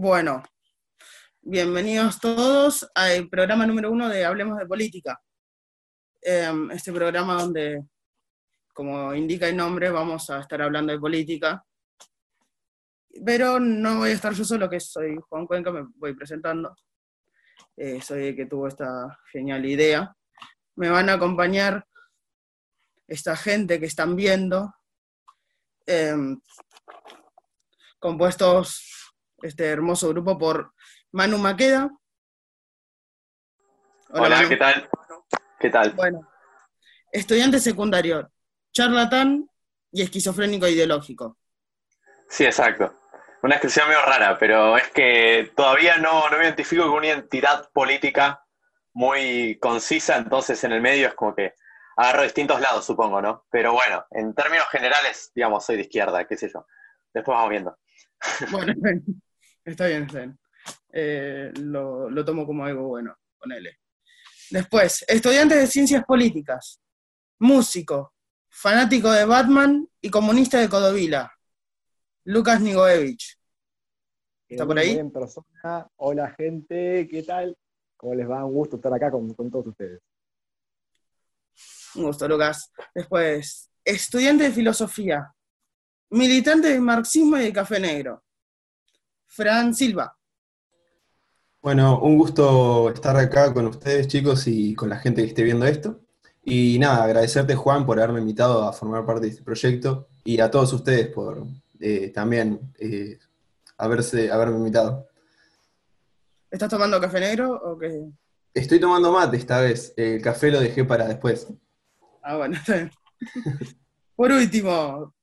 Bueno, bienvenidos todos al programa número uno de Hablemos de Política. Em, este programa donde, como indica el nombre, vamos a estar hablando de política. Pero no voy a estar yo solo, que soy Juan Cuenca, me voy presentando. Eh, soy el que tuvo esta genial idea. Me van a acompañar esta gente que están viendo, em, compuestos este hermoso grupo por Manu Maqueda. Hola, ¿qué tal? ¿Qué tal? Bueno, estudiante secundario, charlatán y esquizofrénico ideológico. Sí, exacto. Una descripción medio rara, pero es que todavía no, no me identifico con una entidad política muy concisa, entonces en el medio es como que agarro distintos lados, supongo, ¿no? Pero bueno, en términos generales, digamos, soy de izquierda, qué sé yo. Después vamos viendo. Bueno, está bien, está bien. Eh, lo, lo, tomo como algo bueno, ponele. Después, estudiante de ciencias políticas, músico, fanático de Batman y comunista de Codovila, Lucas Nigoevich. ¿Está por ahí? Bien, persona. Hola, gente, ¿qué tal? ¿Cómo les va? Un gusto estar acá con, con todos ustedes. Un gusto, Lucas. Después, estudiante de filosofía, militante del marxismo y del café negro, Fran Silva. Bueno, un gusto estar acá con ustedes, chicos, y con la gente que esté viendo esto. Y nada, agradecerte, Juan, por haberme invitado a formar parte de este proyecto y a todos ustedes por eh, también eh, haberse, haberme invitado. ¿Estás tomando café negro o qué? Estoy tomando mate esta vez. El café lo dejé para después. Ah, bueno, está bien. Por último,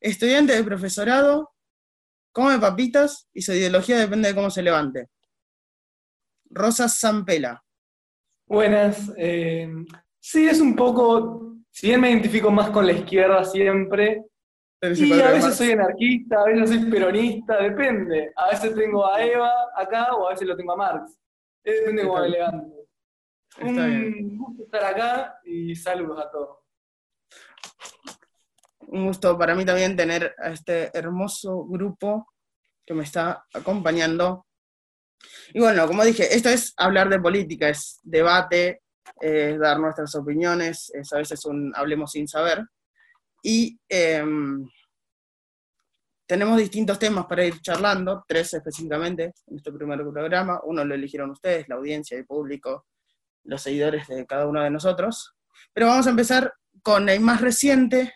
estudiante de profesorado, come papitas y su ideología depende de cómo se levante. Rosa Zampela. Buenas. Eh, sí, es un poco, si bien me identifico más con la izquierda siempre, y a veces soy anarquista, a veces soy peronista, depende. A veces tengo a Eva acá o a veces lo tengo a Marx. Depende de cómo me levante. Un gusto estar acá y saludos a todos. Un gusto para mí también tener a este hermoso grupo que me está acompañando y bueno, como dije, esto es hablar de política, es debate, es dar nuestras opiniones, es a veces un hablemos sin saber. Y em, tenemos distintos temas para ir charlando, tres específicamente en este primer programa. Uno lo eligieron ustedes, la audiencia, el público, los seguidores de cada uno de nosotros. Pero vamos a empezar con el más reciente,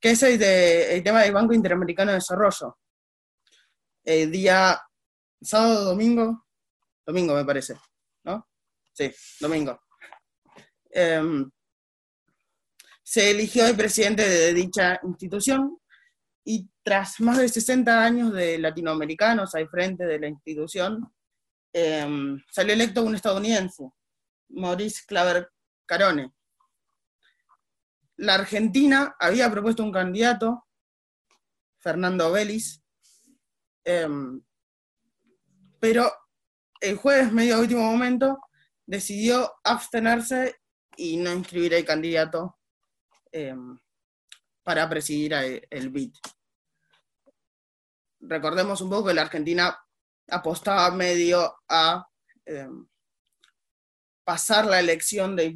que es el, de, el tema del Banco Interamericano de Desarrollo. El día sábado, domingo, domingo me parece, ¿no? Sí, domingo. Em, se eligió el presidente de dicha institución y tras más de 60 años de latinoamericanos al frente de la institución, em, salió electo un estadounidense, Maurice Claver Carone. La Argentina había propuesto un candidato, Fernando Vélez, em, pero el jueves, medio último momento, decidió abstenerse y no inscribir al candidato em, para presidir el, BID. Recordemos un poco que la Argentina apostaba medio a em, pasar la elección de,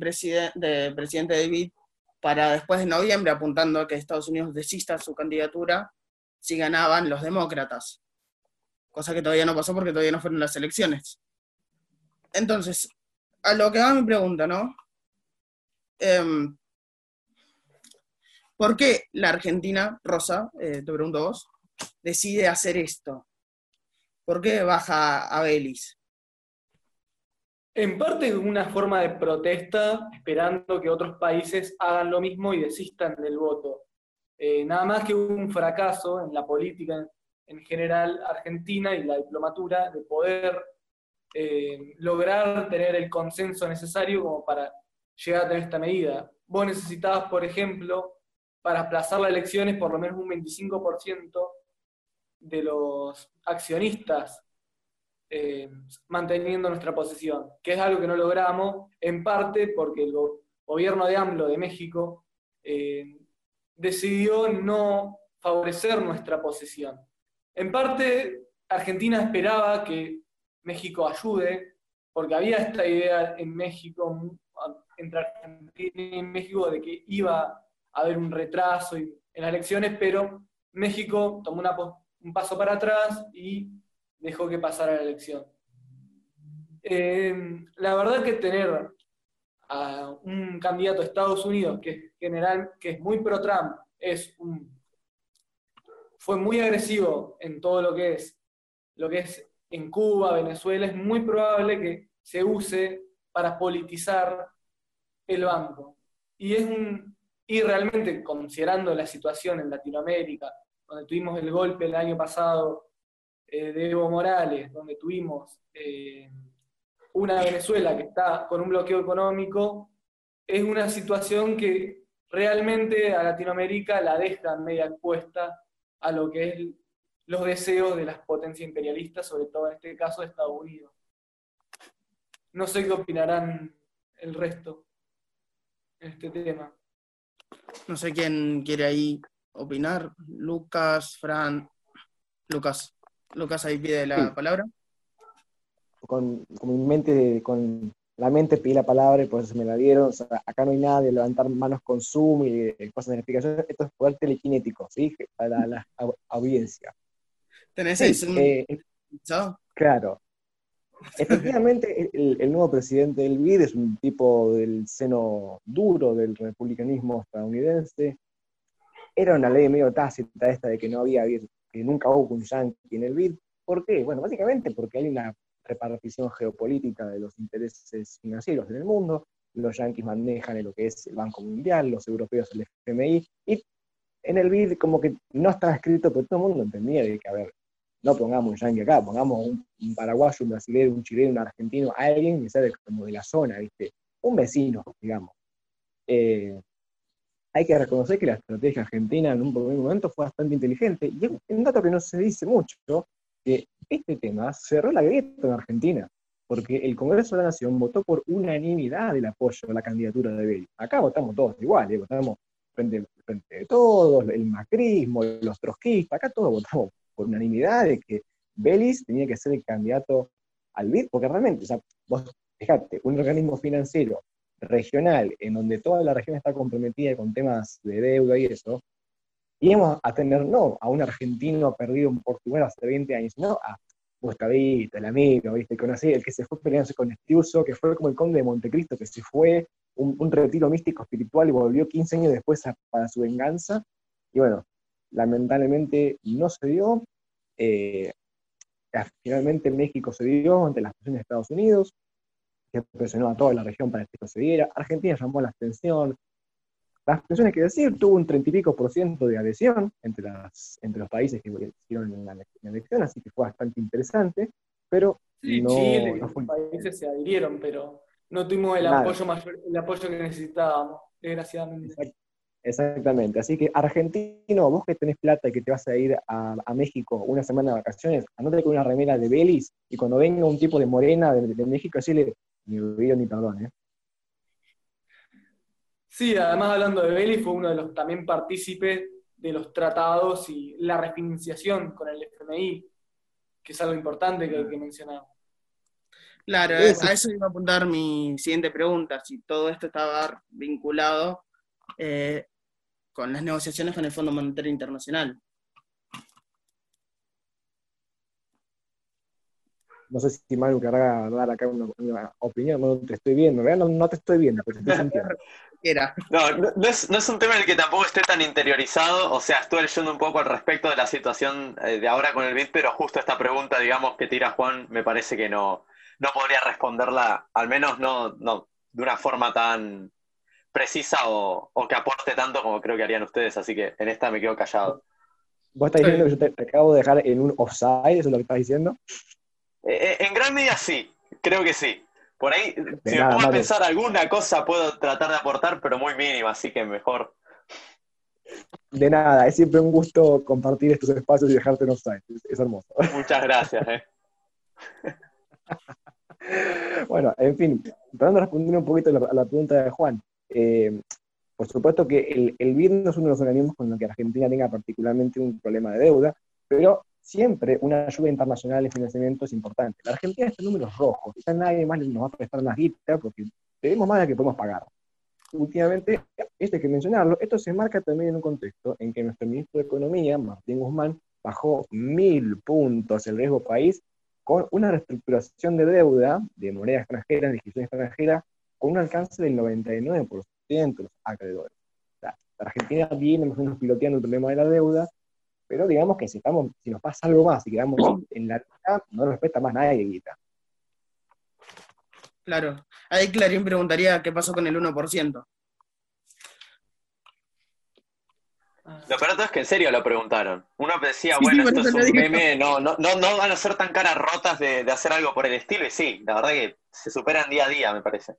de presidente del BID para después de noviembre, apuntando a que Estados Unidos desista su candidatura si ganaban los demócratas cosa que todavía no pasó porque todavía no fueron las elecciones. Entonces, a lo que va mi pregunta, ¿no? Em, ¿Por qué la Argentina, Rosa, eh, te pregunto vos, decide hacer esto? ¿Por qué baja a Belis? En parte una forma de protesta, esperando que otros países hagan lo mismo y desistan del voto. Eh, nada más que un fracaso en la política en general Argentina y la diplomatura de poder eh, lograr tener el consenso necesario como para llegar a tener esta medida. Vos necesitabas, por ejemplo, para aplazar las elecciones por lo menos un 25% de los accionistas eh, manteniendo nuestra posición, que es algo que no logramos, en parte porque el gobierno de AMLO de México eh, decidió no favorecer nuestra posición. En parte Argentina esperaba que México ayude, porque había esta idea en México, entre Argentina y México, de que iba a haber un retraso en las elecciones, pero México tomó un paso para atrás y dejó que pasara la elección. Eh, la verdad que tener a un candidato de Estados Unidos que general, que es muy pro Trump, es fue muy agresivo en todo lo que es lo que es en Cuba, Venezuela, es muy probable que se use para politizar el banco. Y es un y realmente considerando la situación en Latinoamérica, donde tuvimos el golpe el año pasado eh, de Evo Morales, donde tuvimos eh, una Venezuela que está con un bloqueo económico, es una situación que realmente a Latinoamérica la deja media expuesta a lo que es los deseos de las potencias imperialistas, sobre todo en este caso de Estados Unidos. No sé qué opinarán el resto en este tema. No sé quién quiere ahí opinar. Lucas, Fran. Lucas. Lucas ahí pide la palabra con, mi mente, con la mente pedí la palabra y por eso me la dieron. acá no hay nada de levantar manos con Zoom y de cosas de explicación. Esto es poder telequinético, ¿sí? Para la, audiencia. ¿Tenés eso? Eh, claro. Efectivamente, el, nuevo presidente del BID es un tipo del seno duro del republicanismo estadounidense. Era una ley medio tácita esta de que no había, que nunca hubo un yankee en el BID. ¿Por qué? Bueno, básicamente porque hay una repartición geopolítica de los intereses financieros en el mundo. Los yanquis manejan lo que es el Banco Mundial, los europeos el FMI, y en el BID como que no estaba escrito, pero todo el mundo entendía de que, a ver, no pongamos un yanqui acá, pongamos un, paraguayo, un brasileño, un chileno, un argentino, alguien que sea como de la zona, ¿viste? Un vecino, digamos. Eh, hay que reconocer que la estrategia argentina en un primer momento fue bastante inteligente, y es un dato que no se dice mucho, que este tema cerró la grieta en Argentina, porque el Congreso de la Nación votó por unanimidad el apoyo a la candidatura de Belli. Acá votamos todos igual, ¿eh? votamos frente, frente de todos, el macrismo, los trotskistas, acá todos votamos por unanimidad de que Belis tenía que ser el candidato al BID, porque realmente, o sea, vos fíjate, un organismo financiero regional en donde toda la región está comprometida con temas de deuda y eso, íbamos a tener no a un argentino perdido en Portugal hace 20 años, sino a Gustavito, el amigo, ¿viste? Conocí, el que se fue peleándose con Estiuso, que fue como el conde de Montecristo, que se fue, un, retiro místico espiritual y volvió 15 años después para su venganza. Y bueno, lamentablemente no se dio. Eh, finalmente México se dio ante las presiones de Estados Unidos, que presionó a toda la región para que esto se diera. Argentina llamó la atención, las pensiones que decir, tuvo un 30 y pico por ciento de adhesión entre, las, entre los países que hicieron la, elección, así que fue bastante interesante, pero sí, no, Chile, los países se adhirieron, pero no tuvimos el apoyo, mayor, el apoyo que necesitábamos, desgraciadamente. exactamente, así que argentino, vos que tenés plata y que te vas a ir a, México una semana de vacaciones, andate con una remera de Belis y cuando venga un tipo de morena de, de México, decirle, ni olvido ni perdón, ¿eh? Sí, además hablando de Belli, fue uno de los también partícipes de los tratados y la refinanciación con el FMI, que es algo importante que que mencionar. Claro, a eso iba a apuntar mi siguiente pregunta, si todo esto estaba vinculado eh, con las negociaciones con el Fondo Monetario Internacional. No sé si Manu querrá dar acá una, opinión, no te estoy viendo, no, no te estoy viendo, pero te estoy sintiendo. No, no es, no es, un tema en el que tampoco esté tan interiorizado, o sea, estuve leyendo un poco al respecto de la situación eh, de ahora con el BID, pero justo esta pregunta, digamos, que tira Juan, me parece que no, no podría responderla, al menos no, no de una forma tan precisa o, que aporte tanto como creo que harían ustedes, así que en esta me quedo callado. ¿Vos estás diciendo que yo te, acabo de dejar en un offside, eso es lo que estás diciendo? Eh, en gran medida sí, creo que sí. Por ahí, si me pongo a pensar alguna cosa, puedo tratar de aportar, pero muy mínima, así que mejor. De nada, es siempre un gusto compartir estos espacios y dejarte en offside. Es, hermoso. Muchas gracias. Eh. bueno, en fin, tratando de responder un poquito a la, pregunta de Juan. Eh, por supuesto que el, el BID no es uno de los organismos con los que Argentina tenga particularmente un problema de deuda, pero siempre una ayuda internacional de financiamiento es importante. La Argentina está en números rojos, quizás nadie más nos va a prestar más guita porque tenemos más de que podemos pagar. Últimamente, esto hay que mencionarlo, esto se marca también en un contexto en que nuestro ministro de Economía, Martín Guzmán, bajó mil puntos el riesgo país con una reestructuración de deuda de moneda extranjera, de inscripción extranjera, con un alcance del 99% de los acreedores. la Argentina viene más o menos piloteando el problema de la deuda, pero digamos que si, estamos, si nos pasa algo más y quedamos en la lista, no nos respeta más nadie guita. Claro. Ahí Clarín preguntaría qué pasó con el 1%. Lo peor es que en serio lo preguntaron. Uno decía, bueno, esto es un meme, no, no, no, van a ser tan caras rotas de, hacer algo por el estilo, y sí, la verdad que se superan día a día, me parece.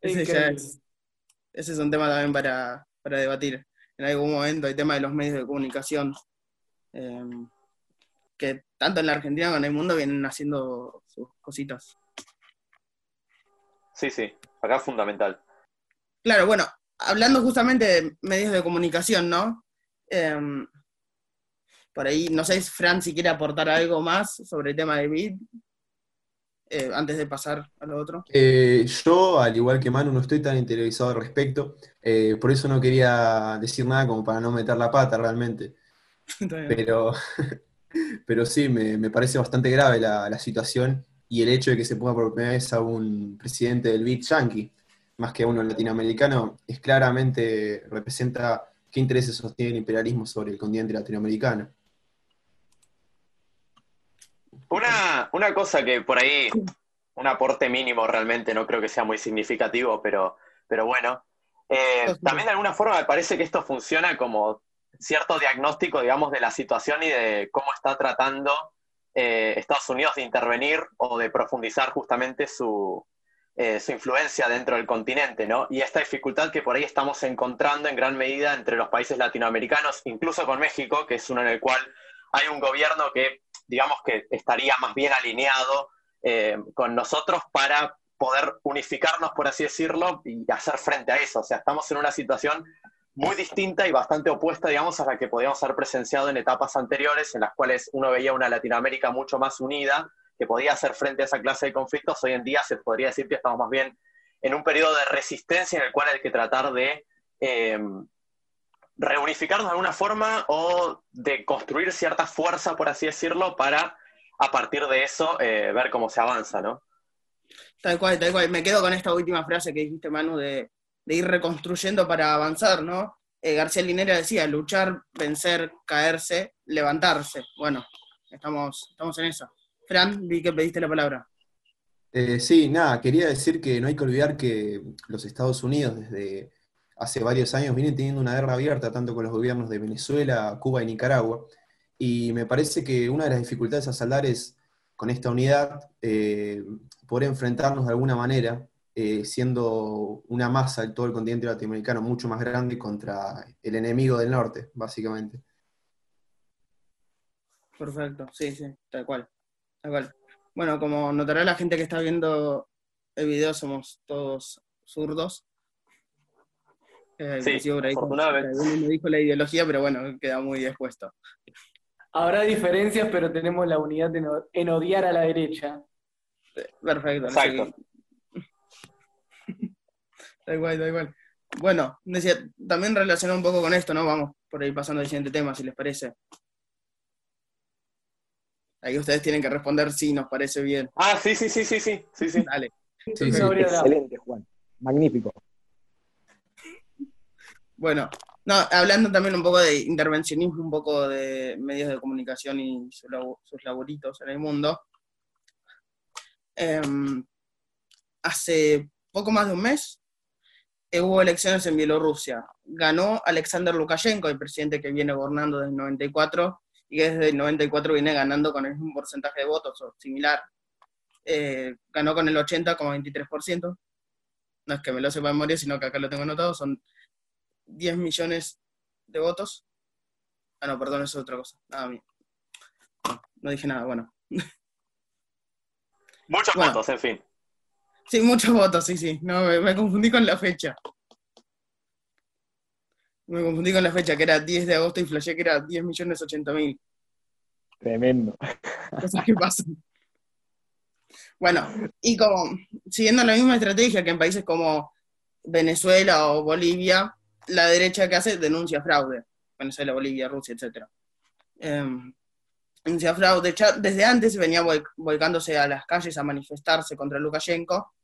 Ese, es, un tema también para, debatir. En algún momento hay tema de los medios de comunicación, eh, que tanto en la Argentina como en el mundo vienen haciendo sus cositas. Sí, sí, acá es fundamental. Claro, bueno, hablando justamente de medios de comunicación, ¿no? Em, por ahí, no sé si Fran si quiere aportar algo más sobre el tema de BID, eh, antes de pasar a lo otro. Eh, yo, al igual que Manu, no estoy tan interiorizado al respecto, eh, por eso no quería decir nada como para no meter la pata realmente. pero, pero sí, me, parece bastante grave la, la situación y el hecho de que se ponga por primera vez a un presidente del BID yankee, más que a uno latinoamericano, es claramente representa qué intereses sostiene el imperialismo sobre el continente latinoamericano. Una, una cosa que por ahí, un aporte mínimo realmente, no creo que sea muy significativo, pero, pero bueno, eh, también de alguna forma me parece que esto funciona como cierto diagnóstico, digamos, de la situación y de cómo está tratando eh, Estados Unidos de intervenir o de profundizar justamente su, eh, su influencia dentro del continente, ¿no? Y esta dificultad que por ahí estamos encontrando en gran medida entre los países latinoamericanos, incluso con México, que es uno en el cual hay un gobierno que, digamos que estaría más bien alineado eh, con nosotros para poder unificarnos, por así decirlo, y hacer frente a eso. O sea, estamos en una situación muy distinta y bastante opuesta, digamos, a la que podíamos haber presenciado en etapas anteriores, en las cuales uno veía una Latinoamérica mucho más unida, que podía hacer frente a esa clase de conflictos. Hoy en día se podría decir que estamos más bien en un periodo de resistencia en el cual hay que tratar de em, reunificarnos de alguna forma o de construir cierta fuerza, por así decirlo, para a partir de eso eh, ver cómo se avanza, ¿no? Tal cual, tal cual. Me quedo con esta última frase que dijiste, Manu, de de ir reconstruyendo para avanzar, ¿no? Eh, García Linera decía, luchar, vencer, caerse, levantarse. Bueno, estamos, estamos en eso. Fran, vi que pediste la palabra. Eh, sí, nada, quería decir que no hay que olvidar que los Estados Unidos desde hace varios años vienen teniendo una guerra abierta tanto con los gobiernos de Venezuela, Cuba y Nicaragua. Y me parece que una de las dificultades a saldar es con esta unidad eh, poder enfrentarnos de alguna manera eh, siendo una masa en todo el continente latinoamericano mucho más grande contra el enemigo del norte, básicamente. Perfecto, sí, sí, tal cual, tal cual. Bueno, como notará la gente que está viendo el video, somos todos zurdos. Eh, sí, afortunadamente. me dijo la ideología, pero bueno, queda muy expuesto. Habrá diferencias, pero tenemos la unidad en, odiar a la derecha. Perfecto. Exacto. Da igual, da igual. Bueno, decía, también relacionado un poco con esto, ¿no? Vamos por ahí pasando al siguiente tema, si les parece. Ahí ustedes tienen que responder si nos parece bien. Ah, sí, sí, sí, sí, sí, sí, sí. Dale. Excelente, Juan. Magnífico. Bueno, no, hablando también un poco de intervencionismo, un poco de medios de comunicación y sus laboritos en el mundo. Em, hace poco más de un mes hubo elecciones en Bielorrusia. Ganó Alexander Lukashenko, el presidente que viene gobernando desde el 94 y que desde el 94 viene ganando con el mismo porcentaje de votos o similar. Eh, ganó con el 80,23%. No es que me lo sepa de memoria, sino que acá lo tengo anotado. Son 10 millones de votos. Ah, no, perdón, eso es otra cosa. Nada, no, no dije nada, bueno. Muchos votos, en fin. Sí, muchos votos, sí, sí. No, me, confundí con la fecha. Me confundí con la fecha, que era 10 de agosto y flashé que era 10 millones 80 mil. Tremendo. Cosas que pasan. Bueno, y como siguiendo la misma estrategia que en países como Venezuela o Bolivia, la derecha que hace denuncia fraude. Venezuela, Bolivia, Rusia, etc. denuncia fraude. Desde antes venía volcándose a las calles a manifestarse contra Lukashenko,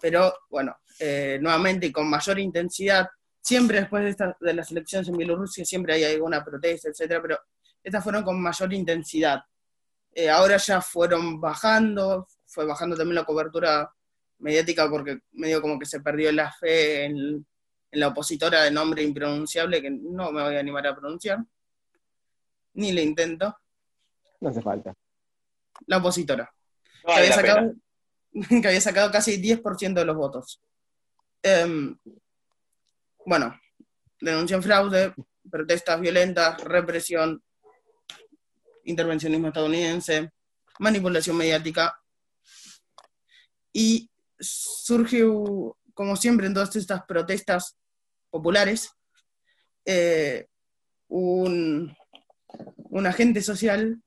pero bueno, eh, nuevamente y con mayor intensidad, siempre después de, de las elecciones en Bielorrusia, siempre hay alguna protesta, etc. Pero estas fueron con mayor intensidad. Eh, ahora ya fueron bajando, fue bajando también la cobertura mediática porque medio como que se perdió la fe en, la opositora de nombre impronunciable que no me voy a animar a pronunciar, ni le intento. No hace falta. La opositora. que, había sacado, que, había sacado, casi 10% de los votos. Em, bueno, denuncian fraude, protestas violentas, represión, intervencionismo estadounidense, manipulación mediática. Y surge, como siempre en todas estas protestas populares, eh, un, agente social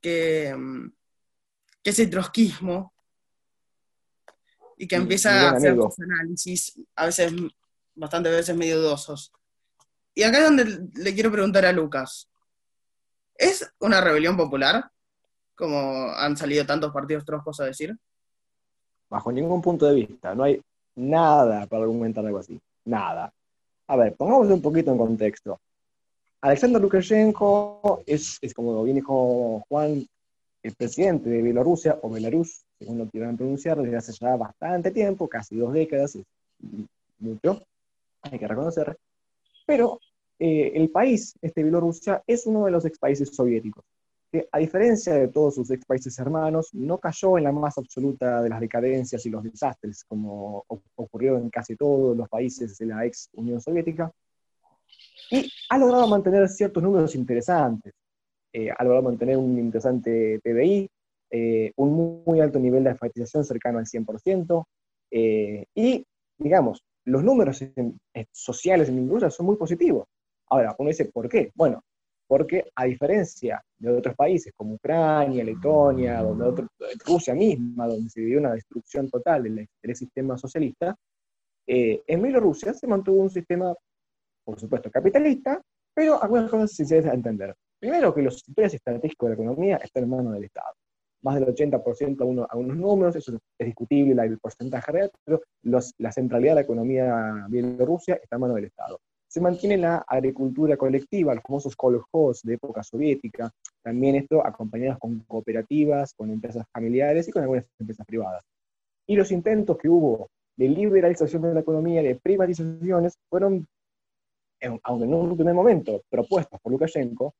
que, que es el trotskismo y que empieza a hacer análisis, a veces, bastantes veces medio dudosos. Y acá es donde le quiero preguntar a Lucas. ¿Es una rebelión popular? Como han salido tantos partidos troscos a decir. Bajo ningún punto de vista. No hay nada para argumentar algo así. Nada. A ver, pongamos un poquito en contexto. Alexander Lukashenko es, es como bien dijo Juan, el presidente de Bielorrusia, o Belarus, según lo quieran pronunciar, desde hace ya bastante tiempo, casi dos décadas, es mucho, hay que reconocer. Pero eh, el país, este Bielorrusia, es uno de los ex países soviéticos, que a diferencia de todos sus ex países hermanos, no cayó en la más absoluta de las decadencias y los desastres, como ocurrió en casi todos los países de la ex Unión Soviética, y ha logrado mantener ciertos números interesantes. Eh, ha logrado mantener un interesante PBI, eh, un muy alto nivel de alfabetización cercano al 100%, y, digamos, los números sociales en Bielorrusia son muy positivos. Ahora, uno dice, ¿por qué? Bueno, porque a diferencia de otros países como Ucrania, Letonia, donde Rusia misma, donde se vivió una destrucción total del, sistema socialista, eh, en Bielorrusia se mantuvo un sistema, por supuesto, capitalista, pero algunas cosas se deben entender. Primero, que los sectores estratégicos de la economía están en manos del Estado. Más del 80% a, uno, a unos números, eso es discutible el porcentaje real, pero la centralidad de la economía bielorrusia está en manos del Estado se mantiene la agricultura colectiva, los famosos kolkhoz de época soviética, también esto acompañados con cooperativas, con empresas familiares y con algunas empresas privadas. Y los intentos que hubo de liberalización de la economía, de privatizaciones, fueron, aunque en un primer momento, propuestas por Lukashenko,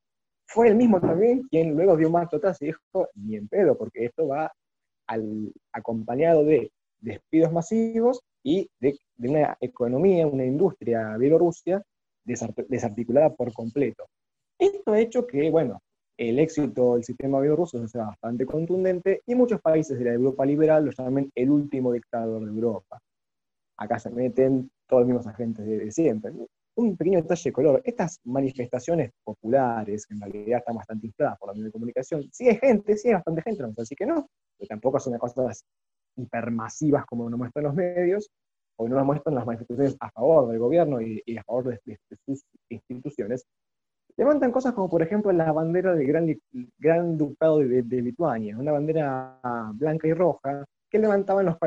fue el mismo también quien luego dio marcha atrás y dijo, ni en pedo, porque esto va al, acompañado de despidos masivos y de, una economía, una industria bielorrusia desarticulada por completo. Esto ha hecho que, bueno, el éxito del sistema bielorruso sea bastante contundente y muchos países de la Europa liberal lo llaman el último dictador de Europa. Acá se meten todos los mismos agentes de, siempre. Un pequeño detalle de color, estas manifestaciones populares, que en realidad están bastante infladas por la medio de comunicación, sí hay gente, sí hay bastante gente, no así que no, pero tampoco son una cosa hipermasivas como nos muestran los medios, o no nos muestran las manifestaciones a favor del gobierno y, a favor de, sus instituciones, levantan cosas como, por ejemplo, la bandera del Gran, gran Ducado de, Lituania, una bandera blanca y roja que levantaban los,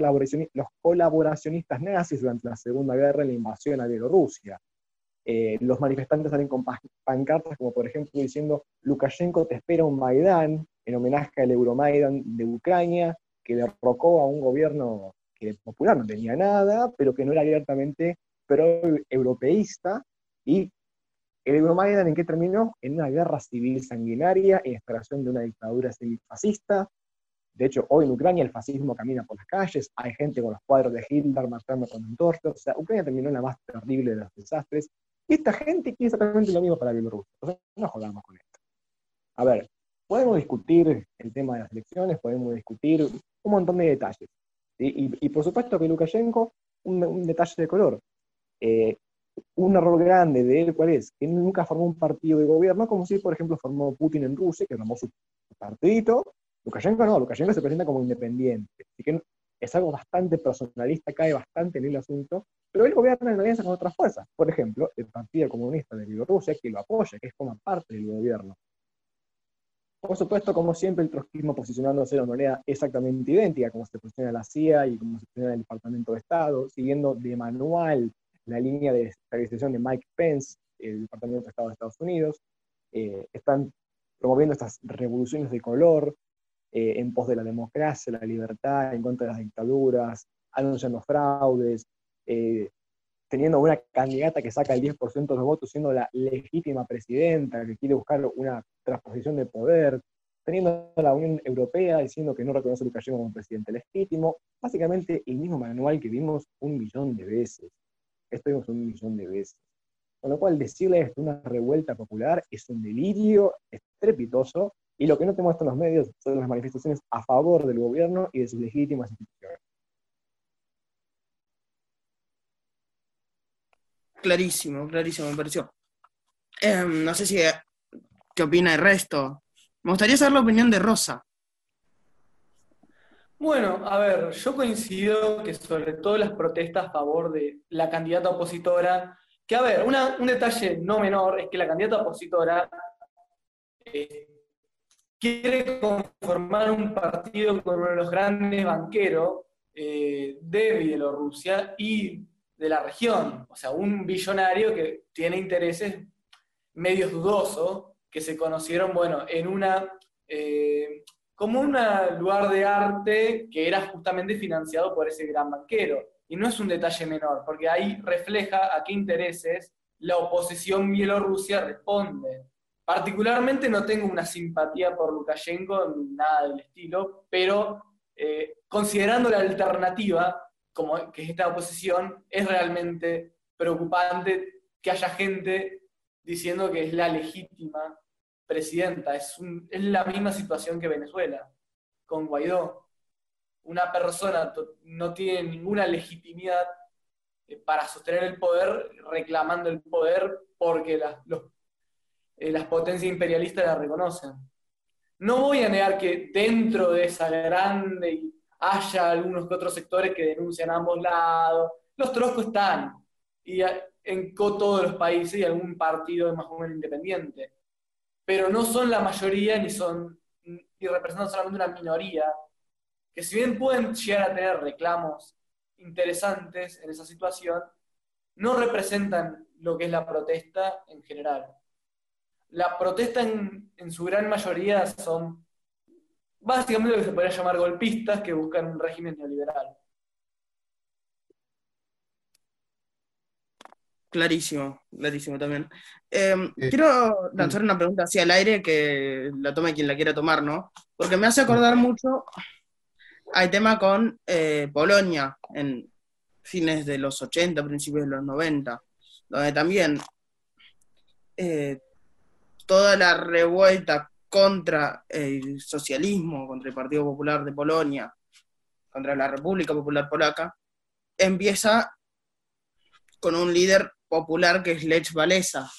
los colaboracionistas nazis durante la Segunda Guerra en la invasión a Bielorrusia. Eh, los manifestantes salen con pancartas como, por ejemplo, diciendo Lukashenko te espera un Maidán, en homenaje al Euromaidan de Ucrania, que derrocó a un gobierno que popular no tenía nada, pero que no era abiertamente pro-europeísta, y el Euromaidan en qué terminó? En una guerra civil sanguinaria, en instalación de una dictadura fascista. De hecho, hoy en Ucrania el fascismo camina por las calles, hay gente con los cuadros de Hitler marchando con antorchas, o sea, Ucrania terminó en la más terrible de los desastres, y esta gente quiere exactamente lo mismo para Bielorrusia. Entonces, no jugamos con esto. A ver, podemos discutir el tema de las elecciones, podemos discutir un montón de detalles. Y, por supuesto que Lukashenko, un, detalle de color. Eh, un error grande de él, ¿cuál es? Que nunca formó un partido de gobierno, como si, por ejemplo, formó Putin en Rusia, que formó su partidito. Lukashenko no, Lukashenko se presenta como independiente. Así que es algo bastante personalista, cae bastante en el asunto, pero él gobierna en alianza con otras fuerzas. Por ejemplo, el Partido Comunista de Bielorrusia, que lo apoya, que como parte del gobierno. Por supuesto, como siempre, el trotskismo posicionándose de una manera exactamente idéntica, como se posiciona la CIA y como se posiciona el Departamento de Estado, siguiendo de manual la línea de estabilización de Mike Pence, el Departamento de Estado de Estados Unidos. Eh, están promoviendo estas revoluciones de color eh, en pos de la democracia, la libertad, en contra de las dictaduras, anunciando fraudes, eh, teniendo una candidata que saca el 10% de los votos, siendo la legítima presidenta, que quiere buscar una transposición de poder, teniendo la Unión Europea diciendo que no reconoce a Lukashenko como presidente legítimo, básicamente el mismo manual que vimos un millón de veces. Esto vimos un millón de veces. Con lo cual, decirle esto una revuelta popular es un delirio estrepitoso, y lo que no te muestran los medios son las manifestaciones a favor del gobierno y de sus legítimas instituciones. Clarísimo, clarísimo, me pareció. Em, no sé si qué opina el resto. Me gustaría saber la opinión de Rosa. Bueno, a ver, yo coincido que sobre todo las protestas a favor de la candidata opositora, que a ver, un detalle no menor es que la candidata opositora eh, quiere conformar un partido con uno de los grandes banqueros eh, de Bielorrusia y de la región, o sea, un billonario que tiene intereses medios dudosos, que se conocieron, bueno, en una, eh, como un lugar de arte que era justamente financiado por ese gran banquero. Y no es un detalle menor, porque ahí refleja a qué intereses la oposición bielorrusia responde. Particularmente no tengo una simpatía por Lukashenko, ni nada del estilo, pero eh, considerando la alternativa, como que es esta oposición, es realmente preocupante que haya gente diciendo que es la legítima presidenta. Es, es la misma situación que Venezuela, con Guaidó. Una persona no tiene ninguna legitimidad eh, para sostener el poder, reclamando el poder porque eh, las potencias imperialistas la reconocen. No voy a negar que dentro de esa grande haya algunos otros sectores que denuncian a ambos lados. Los troscos están, y en todos los países y algún partido más o menos independiente. Pero no son la mayoría ni son y representan solamente una minoría, que si bien pueden llegar a tener reclamos interesantes en esa situación, no representan lo que es la protesta en general. La protesta en, en su gran mayoría son básicamente lo que se podría llamar golpistas que buscan un régimen neoliberal. Clarísimo, clarísimo también. Em, quiero lanzar una pregunta hacia el aire que la tome quien la quiera tomar, ¿no? Porque me hace acordar mucho al tema con eh, Polonia en fines de los 80, principios de los 90, donde también eh, toda la revuelta contra el socialismo, contra el Partido Popular de Polonia, contra la República Popular Polaca, empieza con un líder popular que es Lech Walesa,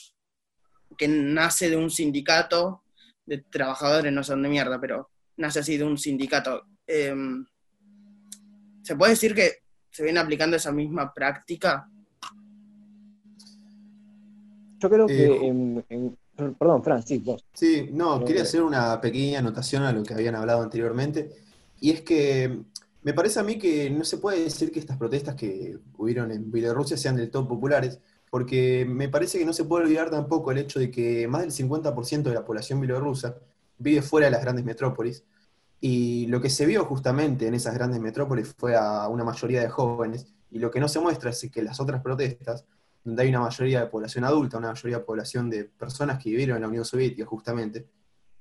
que nace de un sindicato de trabajadores, no son de mierda, pero nace así de un sindicato. Em, ¿Se puede decir que se viene aplicando esa misma práctica? Yo creo que eh, en, Perdón, Fran, sí, vos. Sí, no, quería hacer una pequeña anotación a lo que habían hablado anteriormente. Y es que me parece a mí que no se puede decir que estas protestas que hubieron en Bielorrusia sean del todo populares, porque me parece que no se puede olvidar tampoco el hecho de que más del 50% de la población bielorrusa vive fuera de las grandes metrópolis. Y lo que se vio justamente en esas grandes metrópolis fue a una mayoría de jóvenes. Y lo que no se muestra es que las otras protestas donde hay una mayoría de población adulta, una mayoría de población de personas que vivieron en la Unión Soviética justamente,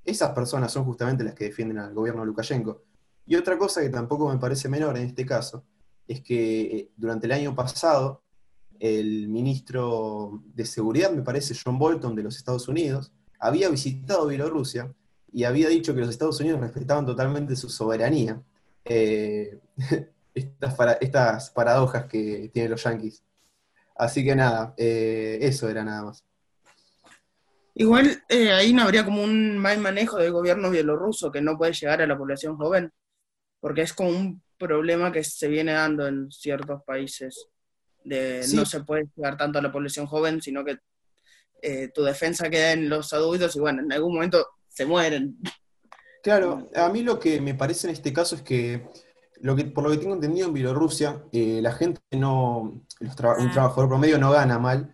esas personas son justamente las que defienden al gobierno de Lukashenko. Y otra cosa que tampoco me parece menor en este caso, es que eh, durante el año pasado, el ministro de Seguridad, me parece, John Bolton de los Estados Unidos, había visitado Bielorrusia y había dicho que los Estados Unidos respetaban totalmente su soberanía. Eh, estas, estas paradojas que tienen los yanquis. Así que nada, eh, eso era nada más. Igual eh, ahí no habría como un mal manejo del gobierno bielorruso que no puede llegar a la población joven, porque es como un problema que se viene dando en ciertos países, de Sí. no se puede llegar tanto a la población joven, sino que eh, tu defensa queda en los adultos y bueno, en algún momento se mueren. Claro, a mí lo que me parece en este caso es que, lo que por lo que tengo entendido en Bielorrusia, eh, la gente no, los tra- un trabajador promedio no gana mal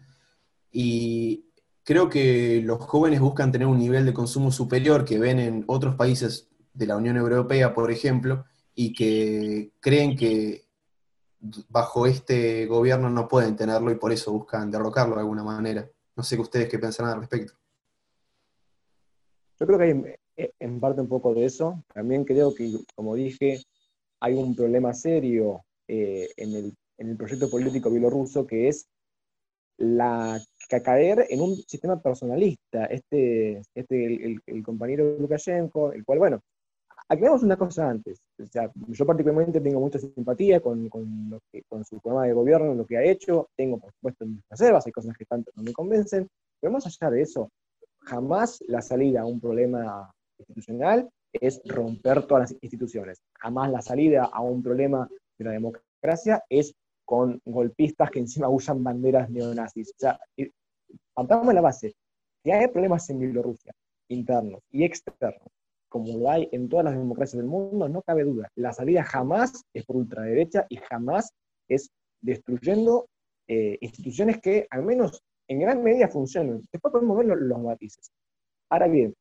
y creo que los jóvenes buscan tener un nivel de consumo superior que ven en otros países de la Unión Europea, por ejemplo, y que creen que bajo este gobierno no pueden tenerlo y por eso buscan derrocarlo de alguna manera. No sé qué ustedes qué pensarán al respecto. Yo creo que hay eh, en parte un poco de eso. También creo que, como dije, hay un problema serio eh, en, el, en el proyecto político bielorruso que es la ca- caer en un sistema personalista. Este, este el, el- el compañero Lukashenko, el cual, bueno, aclaremos una cosa antes. O sea, yo particularmente tengo mucha simpatía con, con, lo que- con su programa de gobierno, lo que ha hecho. Tengo, por supuesto, mis reservas, hay cosas que tanto no me convencen. Pero más allá de eso, jamás la salida a un problema institucional es romper todas las instituciones. Jamás la salida a un problema de la democracia es con golpistas que encima usan banderas neonazis. O sea, partamos la base. Si hay problemas en Bielorrusia, internos y externos, como lo hay en todas las democracias del mundo, no cabe duda. La salida jamás es por ultraderecha y jamás es destruyendo eh, instituciones que al menos en gran medida funcionan. Después podemos ver lo- los matices. Ahora bien,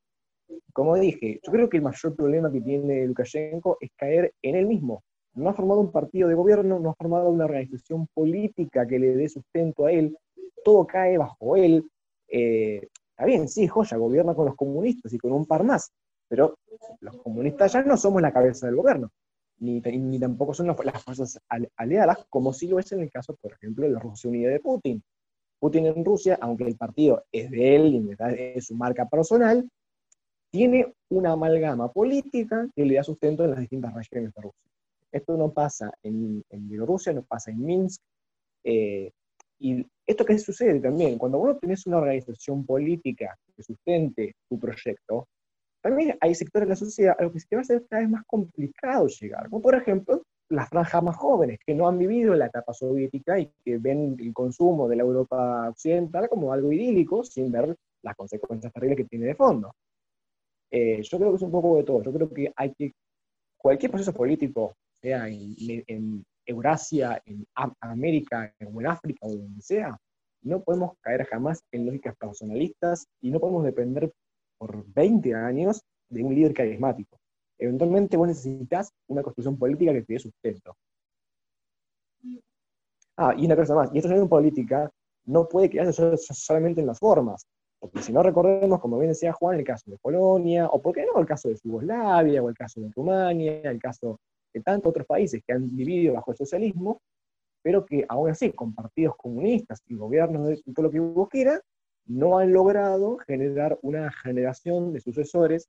como dije, yo creo que el mayor problema que tiene Lukashenko es caer en él mismo. No ha formado un partido de gobierno, no ha formado una organización política que le dé sustento a él, todo cae bajo él. Eh, está bien, sí, joya, gobierna con los comunistas y con un par más, pero los comunistas ya no somos la cabeza del gobierno, ni, ni tampoco son las, fuerzas al- aliadas, como sí lo es en el caso, por ejemplo, de la Rusia Unida de Putin. Putin en Rusia, aunque el partido es de él y en verdad es su marca personal, tiene una amalgama política que le da sustento en las distintas regiones de Rusia. Esto no pasa en, en Bielorrusia, no pasa en Minsk. eh, y esto que sucede también, cuando vos tenés una organización política que sustente tu proyecto, también hay sectores de la sociedad a los que se te va a hacer cada vez más complicado llegar, como por ejemplo las franjas más jóvenes que no han vivido la etapa soviética y que ven el consumo de la Europa occidental como algo idílico sin ver las consecuencias terribles que tiene de fondo. Eh, yo creo que es un poco de todo. Yo creo que hay que, cualquier proceso político, sea en, en Eurasia, en Am- América, en África, o donde sea, no podemos caer jamás en lógicas personalistas y no podemos depender por 20 años de un líder carismático. Eventualmente vos necesitas una construcción política que te dé sustento. Ah, y una cosa más, y esta construcción política no puede quedarse solamente en las formas, porque si no recordemos, como bien decía Juan, el caso de Polonia, o por qué no el caso de Yugoslavia, o el caso de Rumania, el caso de tantos otros países que han vivido bajo el socialismo, pero que aún así, con partidos comunistas y gobiernos de todo lo que vos quieras, no han logrado generar una generación de sucesores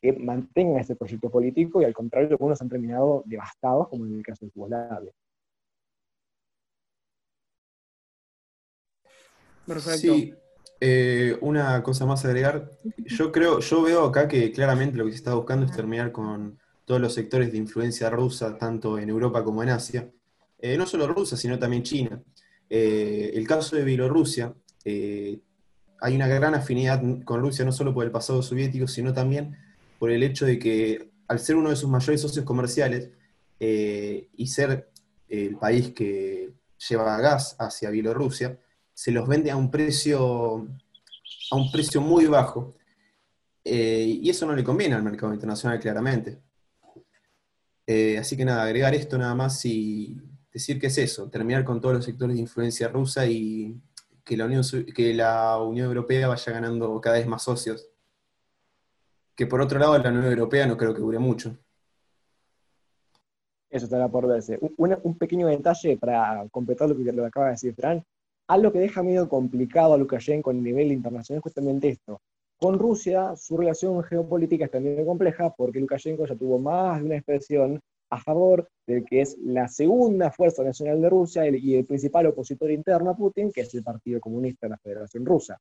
que mantengan ese proyecto político y al contrario, algunos han terminado devastados, como en el caso de Yugoslavia. Perfecto. Sí, eh, una cosa más a agregar. Yo creo, yo veo acá que claramente lo que se está buscando es terminar con todos los sectores de influencia rusa, tanto en Europa como en Asia. Eh, no solo Rusia, sino también China. Eh, el caso de Bielorrusia, eh, hay una gran afinidad con Rusia, no solo por el pasado soviético, sino también por el hecho de que al ser uno de sus mayores socios comerciales y ser el país que lleva gas hacia Bielorrusia, se los vende a un precio, a un precio muy bajo. Eh, y eso no le conviene al mercado internacional, claramente. Eh, así que nada, agregar esto nada más y decir que es eso, terminar con todos los sectores de influencia rusa y que la Unión, que la Unión Europea vaya ganando cada vez más socios. Que por otro lado, la Unión Europea no creo que dure mucho. Eso estará por verse. Un, pequeño detalle para completar lo que, lo acaba de decir Fran. Algo que deja medio complicado a Lukashenko a nivel internacional es justamente esto. Con Rusia, su relación geopolítica es también compleja porque Lukashenko ya tuvo más de una expresión a favor del que es la segunda fuerza nacional de Rusia y el principal opositor interno a Putin, que es el Partido Comunista de la Federación Rusa.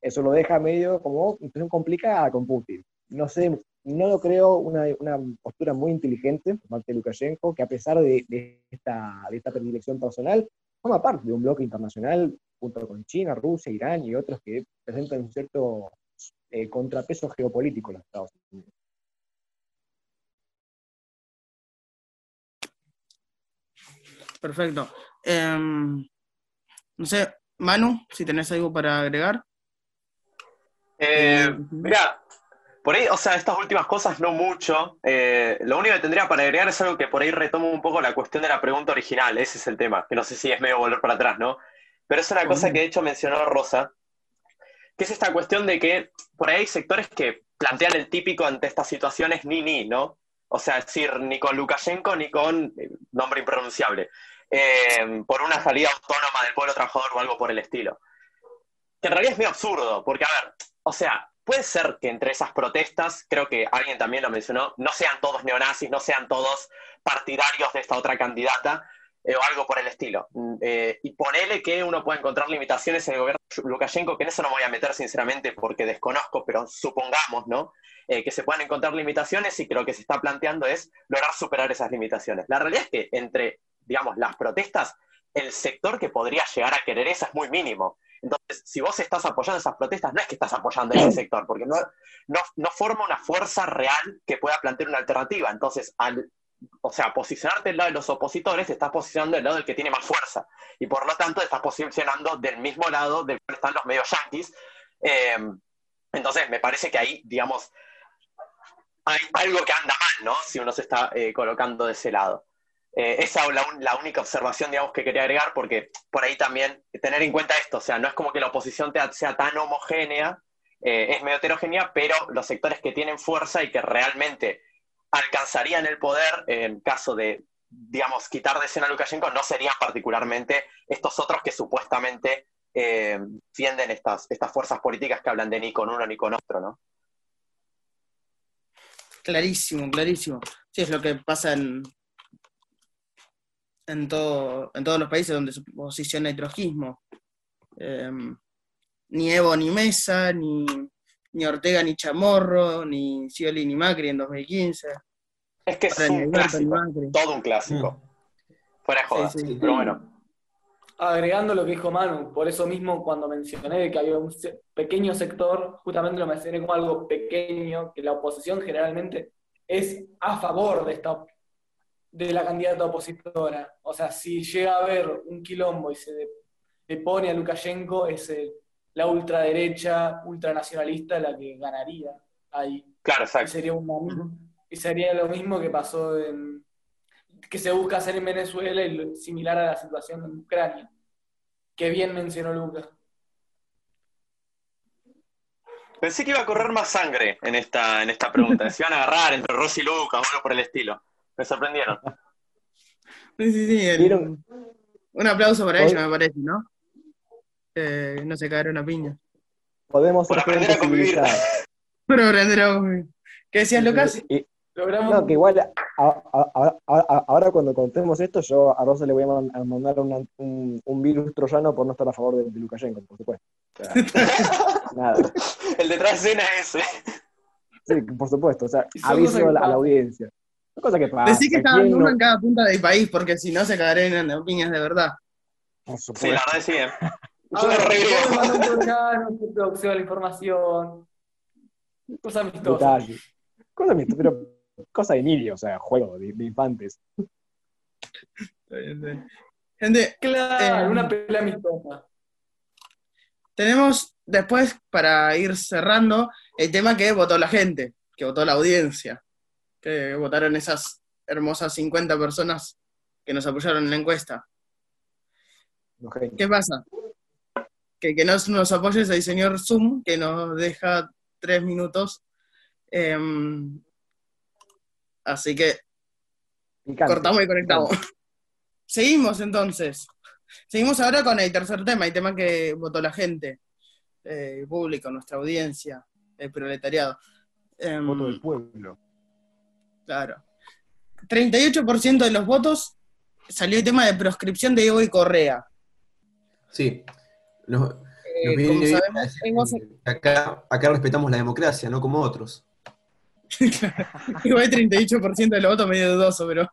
Eso lo deja medio como una situación complicada con Putin. No sé, no lo creo una, postura muy inteligente por parte de Lukashenko, que a pesar de, esta, de esta predilección personal, forma parte de un bloque internacional junto con China, Rusia, Irán y otros que presentan un cierto eh, contrapeso geopolítico en los Estados Unidos. Perfecto. Em, no sé, Manu, si tenés algo para agregar. Eh, mira, por ahí, o sea, estas últimas cosas no mucho. Eh, lo único que tendría para agregar es algo que por ahí retomo un poco la cuestión de la pregunta original. Ese es el tema, que no sé si es medio volver para atrás, ¿no? Pero es una cosa que de hecho mencionó Rosa, que es esta cuestión de que por ahí hay sectores que plantean el típico ante estas situaciones ni ni, ¿no? O sea, decir ni con Lukashenko ni con eh, nombre impronunciable, eh, por una salida autónoma del pueblo trabajador o algo por el estilo. Que en realidad es muy absurdo, porque a ver, o sea, puede ser que entre esas protestas, creo que alguien también lo mencionó, no sean todos neonazis, no sean todos partidarios de esta otra candidata, eh, o algo por el estilo. Mm, eh, y ponele que uno puede encontrar limitaciones en el gobierno de Lukashenko, que en eso no me voy a meter sinceramente porque desconozco, pero supongamos, ¿no? Eh, que se puedan encontrar limitaciones y que lo que se está planteando es lograr superar esas limitaciones. La realidad es que entre, digamos, las protestas, el sector que podría llegar a querer esa es muy mínimo. Entonces, si vos estás apoyando esas protestas, no es que estás apoyando ese sector, porque no, no, no forma una fuerza real que pueda plantear una alternativa. Entonces, al o sea, posicionarte del lado de los opositores, te estás posicionando del lado del que tiene más fuerza. Y por lo tanto, te estás posicionando del mismo lado del cual están los medios yanquis. Em, entonces, me parece que ahí, digamos, hay algo que anda mal, ¿no? Si uno se está eh, colocando de ese lado. Eh, esa es la, única observación, digamos, que quería agregar, porque por ahí también tener en cuenta esto, o sea, no es como que la oposición sea tan homogénea, eh, es medio heterogénea, pero los sectores que tienen fuerza y que realmente alcanzarían el poder en caso de, digamos, quitar de escena a Lukashenko, no serían particularmente estos otros que supuestamente eh, estas, estas fuerzas políticas que hablan de ni con uno ni con otro, ¿no? Clarísimo, clarísimo. Sí, es lo que pasa en, en, todo, en todos los países donde se posiciona el trojismo. Eh, ni Evo ni Mesa, ni, ni Ortega ni Chamorro, ni Scioli ni Macri en 2015. Es que es un clásico, todo un clásico. Mm. Fuera de jodas, pero bueno. Agregando lo que dijo Manu, por eso mismo cuando mencioné que había un pequeño sector, justamente lo mencioné como algo pequeño, que la oposición generalmente es a favor de esta de la candidata opositora. O sea, si llega a haber un quilombo y se le pone a Lukashenko, es el la ultraderecha, ultranacionalista la que ganaría ahí. Claro, exacto. Y sería, y sería lo mismo que pasó en, que se busca hacer en Venezuela y similar a la situación en Ucrania, que bien mencionó Lucas. Pensé que iba a correr más sangre en esta, en esta pregunta. Se iban a agarrar entre Rosy y Lucas, o algo por el estilo. Me sorprendieron. Sí, sí, sí. Un aplauso para ellos, me parece, ¿no? no se cagaron a piña. Podemos ser aprender a convivir. Por aprender a convivir. ¿Qué decías, Lucas? No, que igual ahora cuando contemos esto, yo a Rosa le voy a mandar un, un, virus troyano por no estar a favor de, Lukashenko, por supuesto. nada. El detrás de escena es ese. Sí, por supuesto. O sea, aviso a la, audiencia. Cosa que pasa. Decí que está uno en cada punta del país, porque si no se cagarían en piñas de verdad. Sí, la verdad sí. ¿eh? Un producción la información. Cosa amistosa. Cosa amistosa, pero cosa de niño, o sea, juego de, infantes. Gente, claro, eh, una pelea amistosa. Tenemos después, para ir cerrando, el tema que votó la gente, que votó la audiencia, que votaron esas hermosas 50 personas que nos apoyaron en la encuesta. ¿Qué pasa? que, que nos, nos apoyes al señor Zoom, que nos deja tres minutos. Em, así que cortamos y conectamos. Seguimos entonces. Seguimos ahora con el tercer tema, el tema que votó la gente, el público, nuestra audiencia, el proletariado. Em, Voto del pueblo. Claro. 38% de los votos salió el tema de proscripción de Evo y Correa. Sí. Eh, como sabemos, acá, acá respetamos la democracia, no como otros. igual 38% de los votos medio dudoso, pero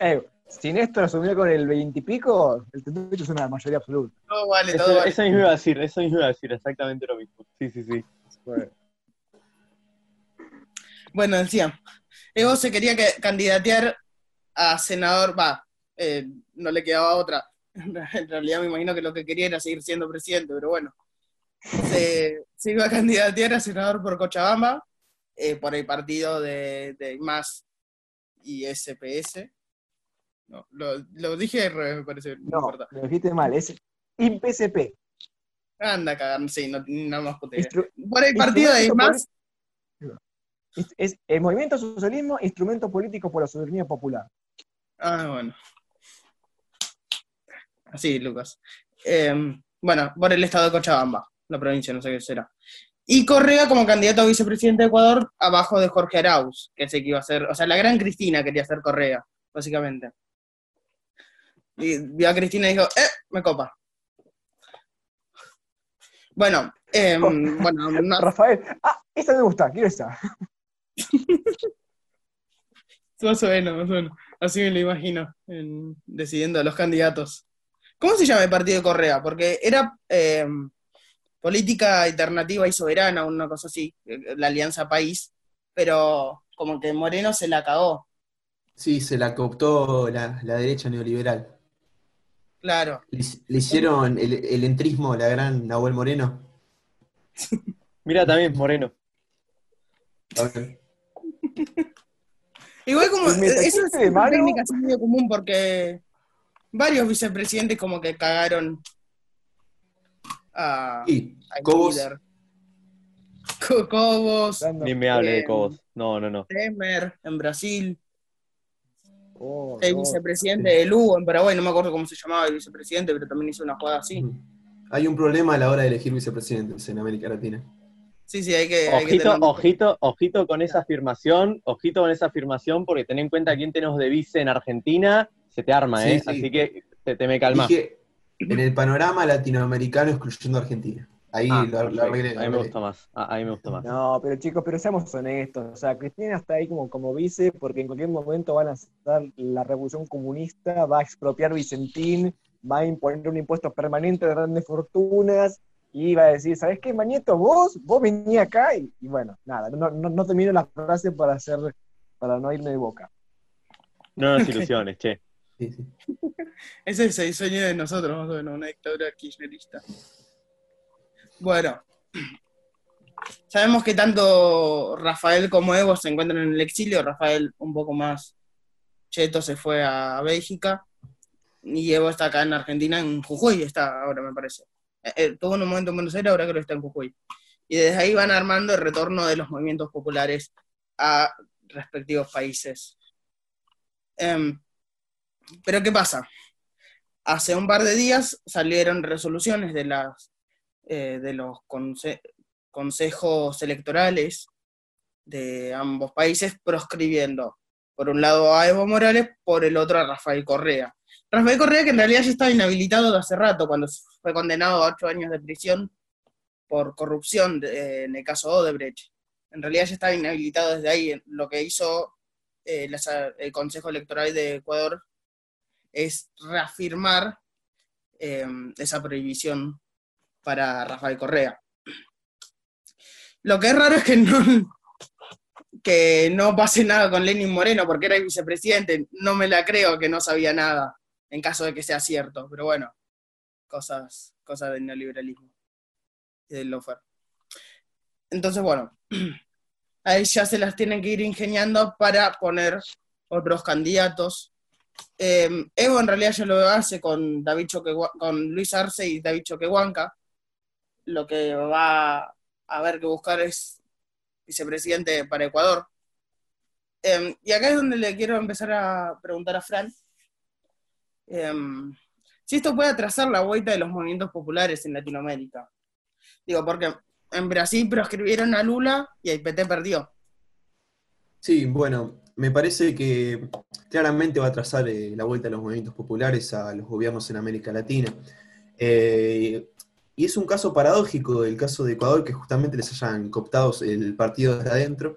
Eh, si Néstor asumió con el 20 y pico, el 38 es una mayoría absoluta. todo vale, todo Eso, vale. eso mismo iba a decir, eso mismo iba a decir, exactamente lo mismo. Sí, sí, sí. Bueno, decía, Evo se quería que, candidatear a senador, va, eh, no le quedaba otra. En realidad me imagino que lo que quería era seguir siendo presidente, pero bueno. Se, se iba a candidatear a senador por Cochabamba, eh, por el partido de, de más y SPS. No, lo, lo dije al revés, me parece, no, No, importa. lo dijiste mal, es IPCP. Anda cagar, sí, no, no más. Instru- Por el partido de más, es, es el movimiento socialismo, instrumento político por la soberanía popular. Ah, bueno. Así, Lucas. Eh, bueno, por el estado de Cochabamba, la provincia, no sé qué será. Y Correa como candidato a vicepresidente de Ecuador, abajo de Jorge Arauz, que sé que iba a ser, o sea, la gran Cristina quería ser Correa, básicamente. Y vio a Cristina y dijo, eh, me copa. Bueno, eh, bueno, no- Rafael, ah, esta me gusta, quiero esta. Más o menos, más o menos. Así me lo imagino, en- decidiendo a los candidatos. ¿Cómo se llama el partido de Correa? Porque era eh, política alternativa y soberana, una cosa así, la Alianza País, pero como que Moreno se la cagó, Sí, se la cooptó la, la derecha neoliberal. claro. Le, le hicieron el, el entrismo a la gran Nahuel Moreno. Mira también, Moreno. A ver. Igual como, El metachiste eso es de una técnica así medio común porque varios vicepresidentes como que cagaron a, Cobos, líder. Co- Cobos, Ni me hable de Eh, Cobos. No, no, no. Temer en Brasil, Oh, el no. vicepresidente de Lugo en Paraguay, no me acuerdo cómo se llamaba el vicepresidente, pero también hizo una jugada así. hay un problema a la hora de elegir vicepresidentes en América Latina. Sí, sí, hay que, hay que Ojito, ojito, ojito con esa afirmación, ojito con esa afirmación, porque ten en cuenta quién tenemos de vice en Argentina, se te arma, Sí, ¿eh? sí. Así que te, te me calmas. Dije, en el panorama latinoamericano excluyendo a Argentina. Ahí Ah, lo, lo arreglé, a mí me gusta más. Ah, a mí me gusta más. No, pero chicos, pero seamos honestos. O sea, Cristina está ahí como, como vice porque en cualquier momento van a hacer la revolución comunista, va a expropiar Vicentín, va a imponer un impuesto permanente de grandes fortunas y va a decir, ¿sabes qué, Mañeto? Vos, vos vení acá y, y bueno, nada, no, no, no termino la frase para hacer, para no irme de boca. No nos ilusiones, che. Sí, sí. Ese es el sueño de nosotros, más o menos, una dictadura kirchnerista. Bueno, sabemos que tanto Rafael como Evo se encuentran en el exilio. Rafael, un poco más cheto, se fue a Bélgica. Y Evo está acá en Argentina, en Jujuy, está ahora, me parece. Eh, eh, tuvo en un momento en Buenos Aires, ahora creo que está en Jujuy. Y desde ahí van armando el retorno de los movimientos populares a respectivos países. Em, pero ¿qué pasa? Hace un par de días salieron resoluciones de, las, eh, de los conse- consejos electorales de ambos países proscribiendo, por un lado a Evo Morales, por el otro a Rafael Correa. Rafael Correa que en realidad ya estaba inhabilitado de hace rato, cuando fue condenado a ocho años de prisión por corrupción en el caso Odebrecht. En realidad ya estaba inhabilitado desde ahí. Lo que hizo eh, el Consejo Electoral de Ecuador es reafirmar eh, esa prohibición para Rafael Correa. Lo que es raro es que no, que no pase nada con Lenin Moreno porque era el vicepresidente. No me la creo que no sabía nada, en caso de que sea cierto. Pero bueno, cosas, cosas del neoliberalismo y del lofer. Entonces, bueno, ahí ya se las tienen que ir ingeniando para poner otros candidatos eh, Evo en realidad ya lo hace con David con Luis Arce y David Choquehuanca. Lo que va a haber que buscar es vicepresidente para Ecuador. Eh, y acá es donde le quiero empezar a preguntar a Fran eh, si esto puede atrasar la vuelta de los movimientos populares en Latinoamérica. Digo, porque en Brasil proscribieron a Lula y el PT perdió. Sí, bueno, me parece que claramente va a trazar eh, la vuelta a los movimientos populares a los gobiernos en América Latina. Eh, y es un caso paradójico el caso de Ecuador, que justamente les hayan cooptado el partido desde adentro,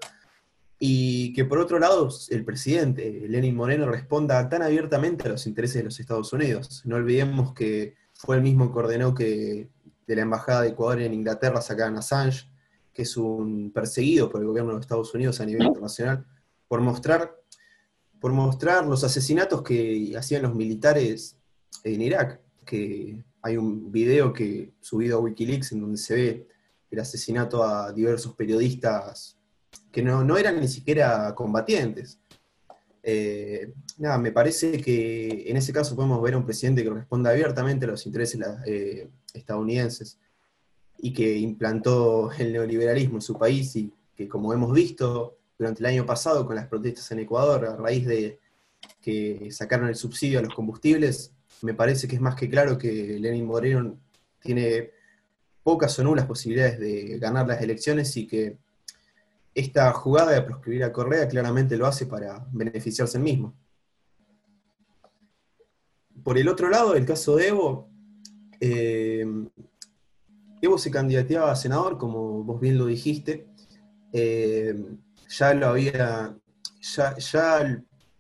y que por otro lado el presidente, Lenin Moreno, responda tan abiertamente a los intereses de los Estados Unidos. No olvidemos que fue el mismo que ordenó que de la Embajada de Ecuador en Inglaterra sacaran a Assange, que es un perseguido por el gobierno de Estados Unidos a nivel internacional, por mostrar, por mostrar los asesinatos que hacían los militares en Irak, que hay un video que subido a Wikileaks en donde se ve el asesinato a diversos periodistas que no, eran ni siquiera combatientes. Eh, nada, me parece que en ese caso podemos ver a un presidente que responda abiertamente a los intereses eh, estadounidenses y que implantó el neoliberalismo en su país y que como hemos visto durante el año pasado con las protestas en Ecuador a raíz de que sacaron el subsidio a los combustibles, me parece que es más que claro que Lenin Moreno tiene pocas o nulas posibilidades de ganar las elecciones y que esta jugada de proscribir a Correa claramente lo hace para beneficiarse el mismo. Por el otro lado, el caso de Evo, eh, Evo se candidateaba a senador, como vos bien lo dijiste, eh, ya lo había, ya,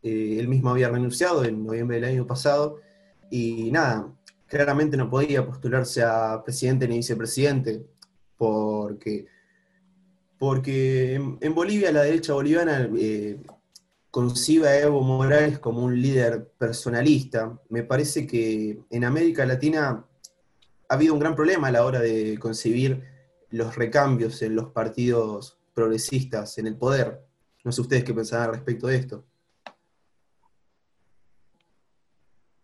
eh, él mismo había renunciado en noviembre del año pasado, y nada, claramente no podía postularse a presidente ni vicepresidente, porque porque en, Bolivia la derecha boliviana eh, concibe a Evo Morales como un líder personalista. Me parece que en América Latina ha habido un gran problema a la hora de concebir los recambios en los partidos progresistas en el poder. No sé ustedes qué pensarán al respecto de esto.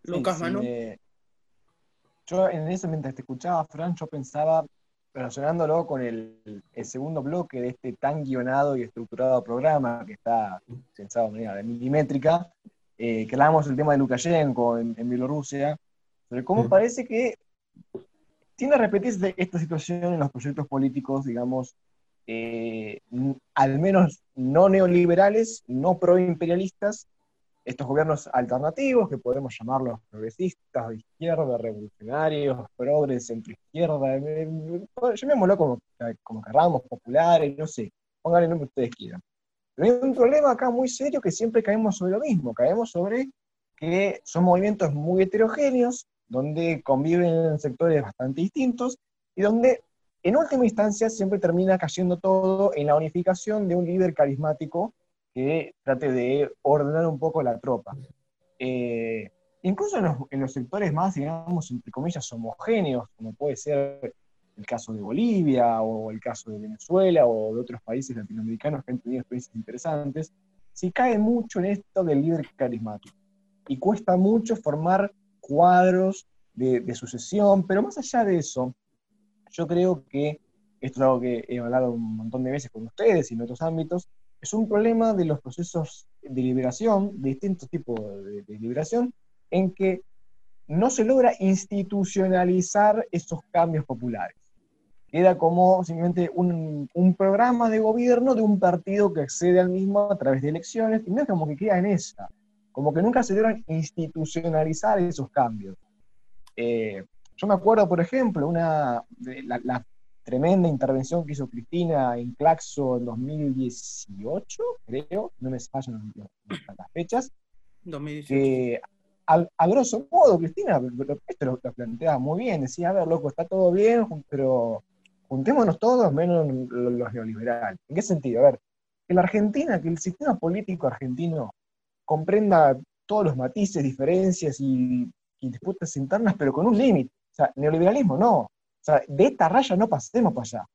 Lucas Manu. Yo en ese, mientras te escuchaba, Fran, yo pensaba relacionándolo con el, segundo bloque de este tan guionado y estructurado programa que está pensado de manera milimétrica, eh, que hablábamos del tema de Lukashenko en, Bielorrusia, sobre cómo mm. parece que tiene a repetirse esta situación en los proyectos políticos, digamos, eh, al menos no neoliberales, no proimperialistas, estos gobiernos alternativos, que podemos llamarlos progresistas, de izquierda, revolucionarios, progres, centro-izquierda, llamémoslo como, como querramos, populares, no sé, pónganle el nombre que ustedes quieran. Pero hay un problema acá muy serio que siempre caemos sobre lo mismo, caemos sobre que son movimientos muy heterogéneos, donde conviven sectores bastante distintos y donde en última instancia siempre termina cayendo todo en la unificación de un líder carismático que trate de ordenar un poco la tropa. Eh, incluso en los, sectores más, digamos, entre comillas, homogéneos, como puede ser el caso de Bolivia o el caso de Venezuela o de otros países latinoamericanos que han tenido experiencias interesantes, se cae mucho en esto del líder carismático. Y cuesta mucho formar cuadros de, de, sucesión, pero más allá de eso, yo creo que, esto es algo que he hablado un montón de veces con ustedes y en otros ámbitos, es un problema de los procesos de liberación, de distintos tipos de, liberación, en que no se logra institucionalizar esos cambios populares. Queda como simplemente un, programa de gobierno de un partido que accede al mismo a través de elecciones, y no es como que queda en esa, como que nunca se logran institucionalizar esos cambios. Eh, yo me acuerdo, por ejemplo, una, la, tremenda intervención que hizo Cristina en Claxo en 2018, creo, no me fallan las fechas, 2018. que a, grosso modo, Cristina, esto lo, planteaba muy bien, decía, a ver, loco, está todo bien, pero juntémonos todos menos los neoliberales. ¿En qué sentido? A ver, que la Argentina, que el sistema político argentino comprenda todos los matices, diferencias y, y disputas internas, pero con un límite. O sea, neoliberalismo no, de esta raya no pasemos para allá.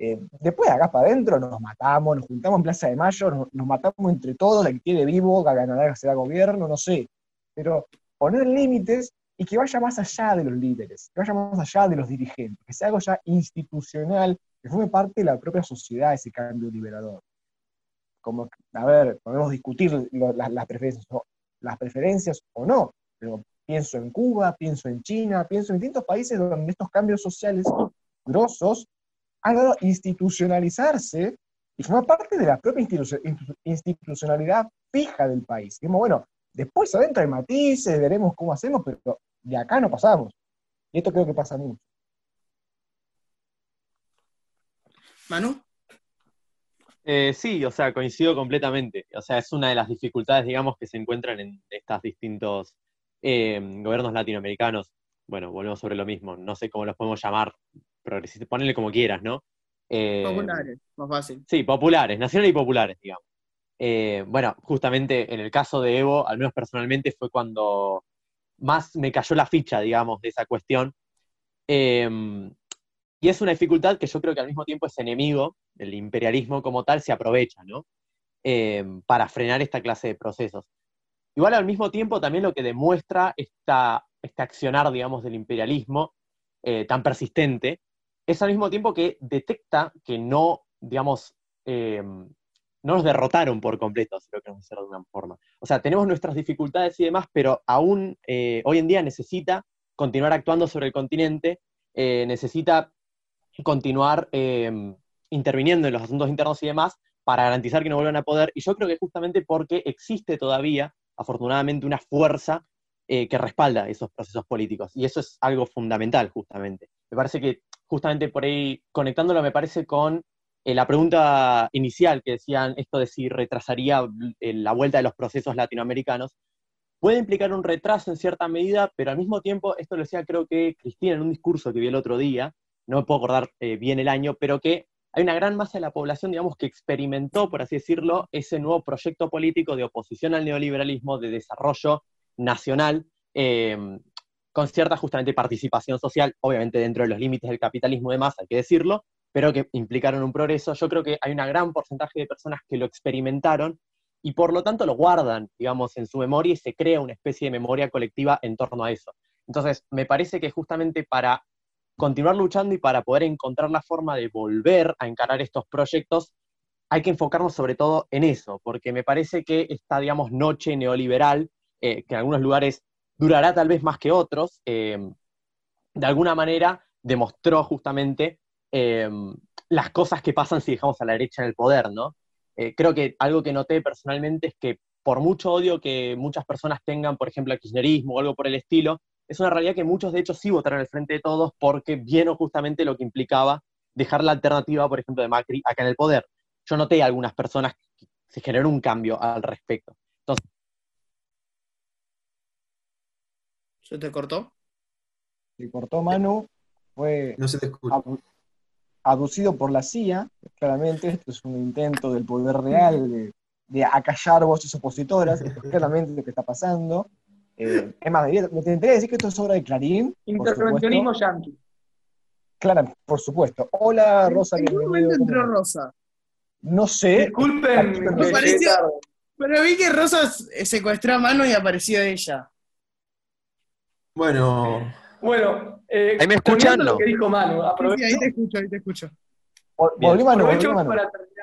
Eh, después de acá para adentro nos matamos, nos juntamos en Plaza de Mayo, nos, matamos entre todos, el que quiere vivo, ganará, que será gobierno, no sé. Pero poner límites y que vaya más allá de los líderes, que vaya más allá de los dirigentes, que sea algo ya institucional, que forme parte de la propia sociedad ese cambio liberador. Como, a ver, podemos discutir las preferencias o no, pero Pienso en Cuba, pienso en China, pienso en distintos países donde estos cambios sociales grosos han dado institucionalizarse y forma parte de la propia institucionalidad fija del país. Digamos, bueno, después adentro hay matices, veremos cómo hacemos, pero de acá no pasamos. Y esto creo que pasa mucho. Manu. Eh, sí, o sea, coincido completamente. O sea, es una de las dificultades, digamos, que se encuentran en estos distintos eh, gobiernos latinoamericanos. Bueno, volvemos sobre lo mismo. No sé cómo los podemos llamar, progresistas, ponele como quieras, ¿no? Eh, populares, más fácil. Sí, populares, nacionales y populares, digamos. bueno, justamente en el caso de Evo, al menos personalmente, fue cuando más me cayó la ficha, digamos, de esa cuestión. Y es una dificultad que yo creo que al mismo tiempo es enemigo, el imperialismo como tal se aprovecha, ¿no? Eh, para frenar esta clase de procesos. Igual al mismo tiempo también lo que demuestra esta, este accionar, digamos, del imperialismo eh, tan persistente, es al mismo tiempo que detecta que no, digamos, eh, no nos derrotaron por completo, si lo queremos decir de alguna forma. O sea, tenemos nuestras dificultades y demás, pero aún hoy en día necesita continuar actuando sobre el continente, necesita continuar em, interviniendo en los asuntos internos y demás para garantizar que no vuelvan a poder. Y yo creo que justamente porque existe todavía, afortunadamente, una fuerza eh, que respalda esos procesos políticos. Y eso es algo fundamental, justamente. Me parece que justamente por ahí, conectándolo, me parece con eh, la pregunta inicial que decían esto de si retrasaría eh, la vuelta de los procesos latinoamericanos, puede implicar un retraso en cierta medida, pero al mismo tiempo, esto lo decía creo que Cristina en un discurso que vi el otro día, no me puedo acordar eh, bien el año, pero que hay una gran masa de la población, digamos, que experimentó, por así decirlo, ese nuevo proyecto político de oposición al neoliberalismo, de desarrollo nacional, em, con cierta justamente participación social, obviamente dentro de los límites del capitalismo y demás, hay que decirlo, pero que implicaron un progreso. Yo creo que hay un gran porcentaje de personas que lo experimentaron y por lo tanto lo guardan, digamos, en su memoria y se crea una especie de memoria colectiva en torno a eso. Entonces, me parece que justamente para continuar luchando y para poder encontrar la forma de volver a encarar estos proyectos, hay que enfocarnos sobre todo en eso, porque me parece que esta, digamos, noche neoliberal, eh, que en algunos lugares durará tal vez más que otros, em, de alguna manera demostró justamente em, las cosas que pasan si dejamos a la derecha en el poder, ¿no? Eh, creo que algo que noté personalmente es que por mucho odio que muchas personas tengan, por ejemplo, al kirchnerismo o algo por el estilo, es una realidad que muchos de hecho sí votaron al frente de todos porque vieron justamente lo que implicaba dejar la alternativa, por ejemplo, de Macri acá en el poder. Yo noté a algunas personas que se generó un cambio al respecto. Entonces, ¿Se te cortó? Se cortó Manu, fue no se te escucha. aducido por la CIA, claramente, esto es un intento del poder real de, de acallar voces opositoras, esto es claramente lo que está pasando. Eh, es más, me intentaría decir que esto es obra de Clarín. Intervencionismo yankee. Claro, por supuesto. Hola, Rosa. ¿En qué momento entró Rosa? No sé. Disculpen, me pareció, pero vi que Rosa secuestró a mano y apareció ella. Bueno. Bueno, eh, ahí me escuchan. Lo que dijo Manu, sí, ahí te escucho, ahí te escucho. Volví Manu, volví Manu. para terminar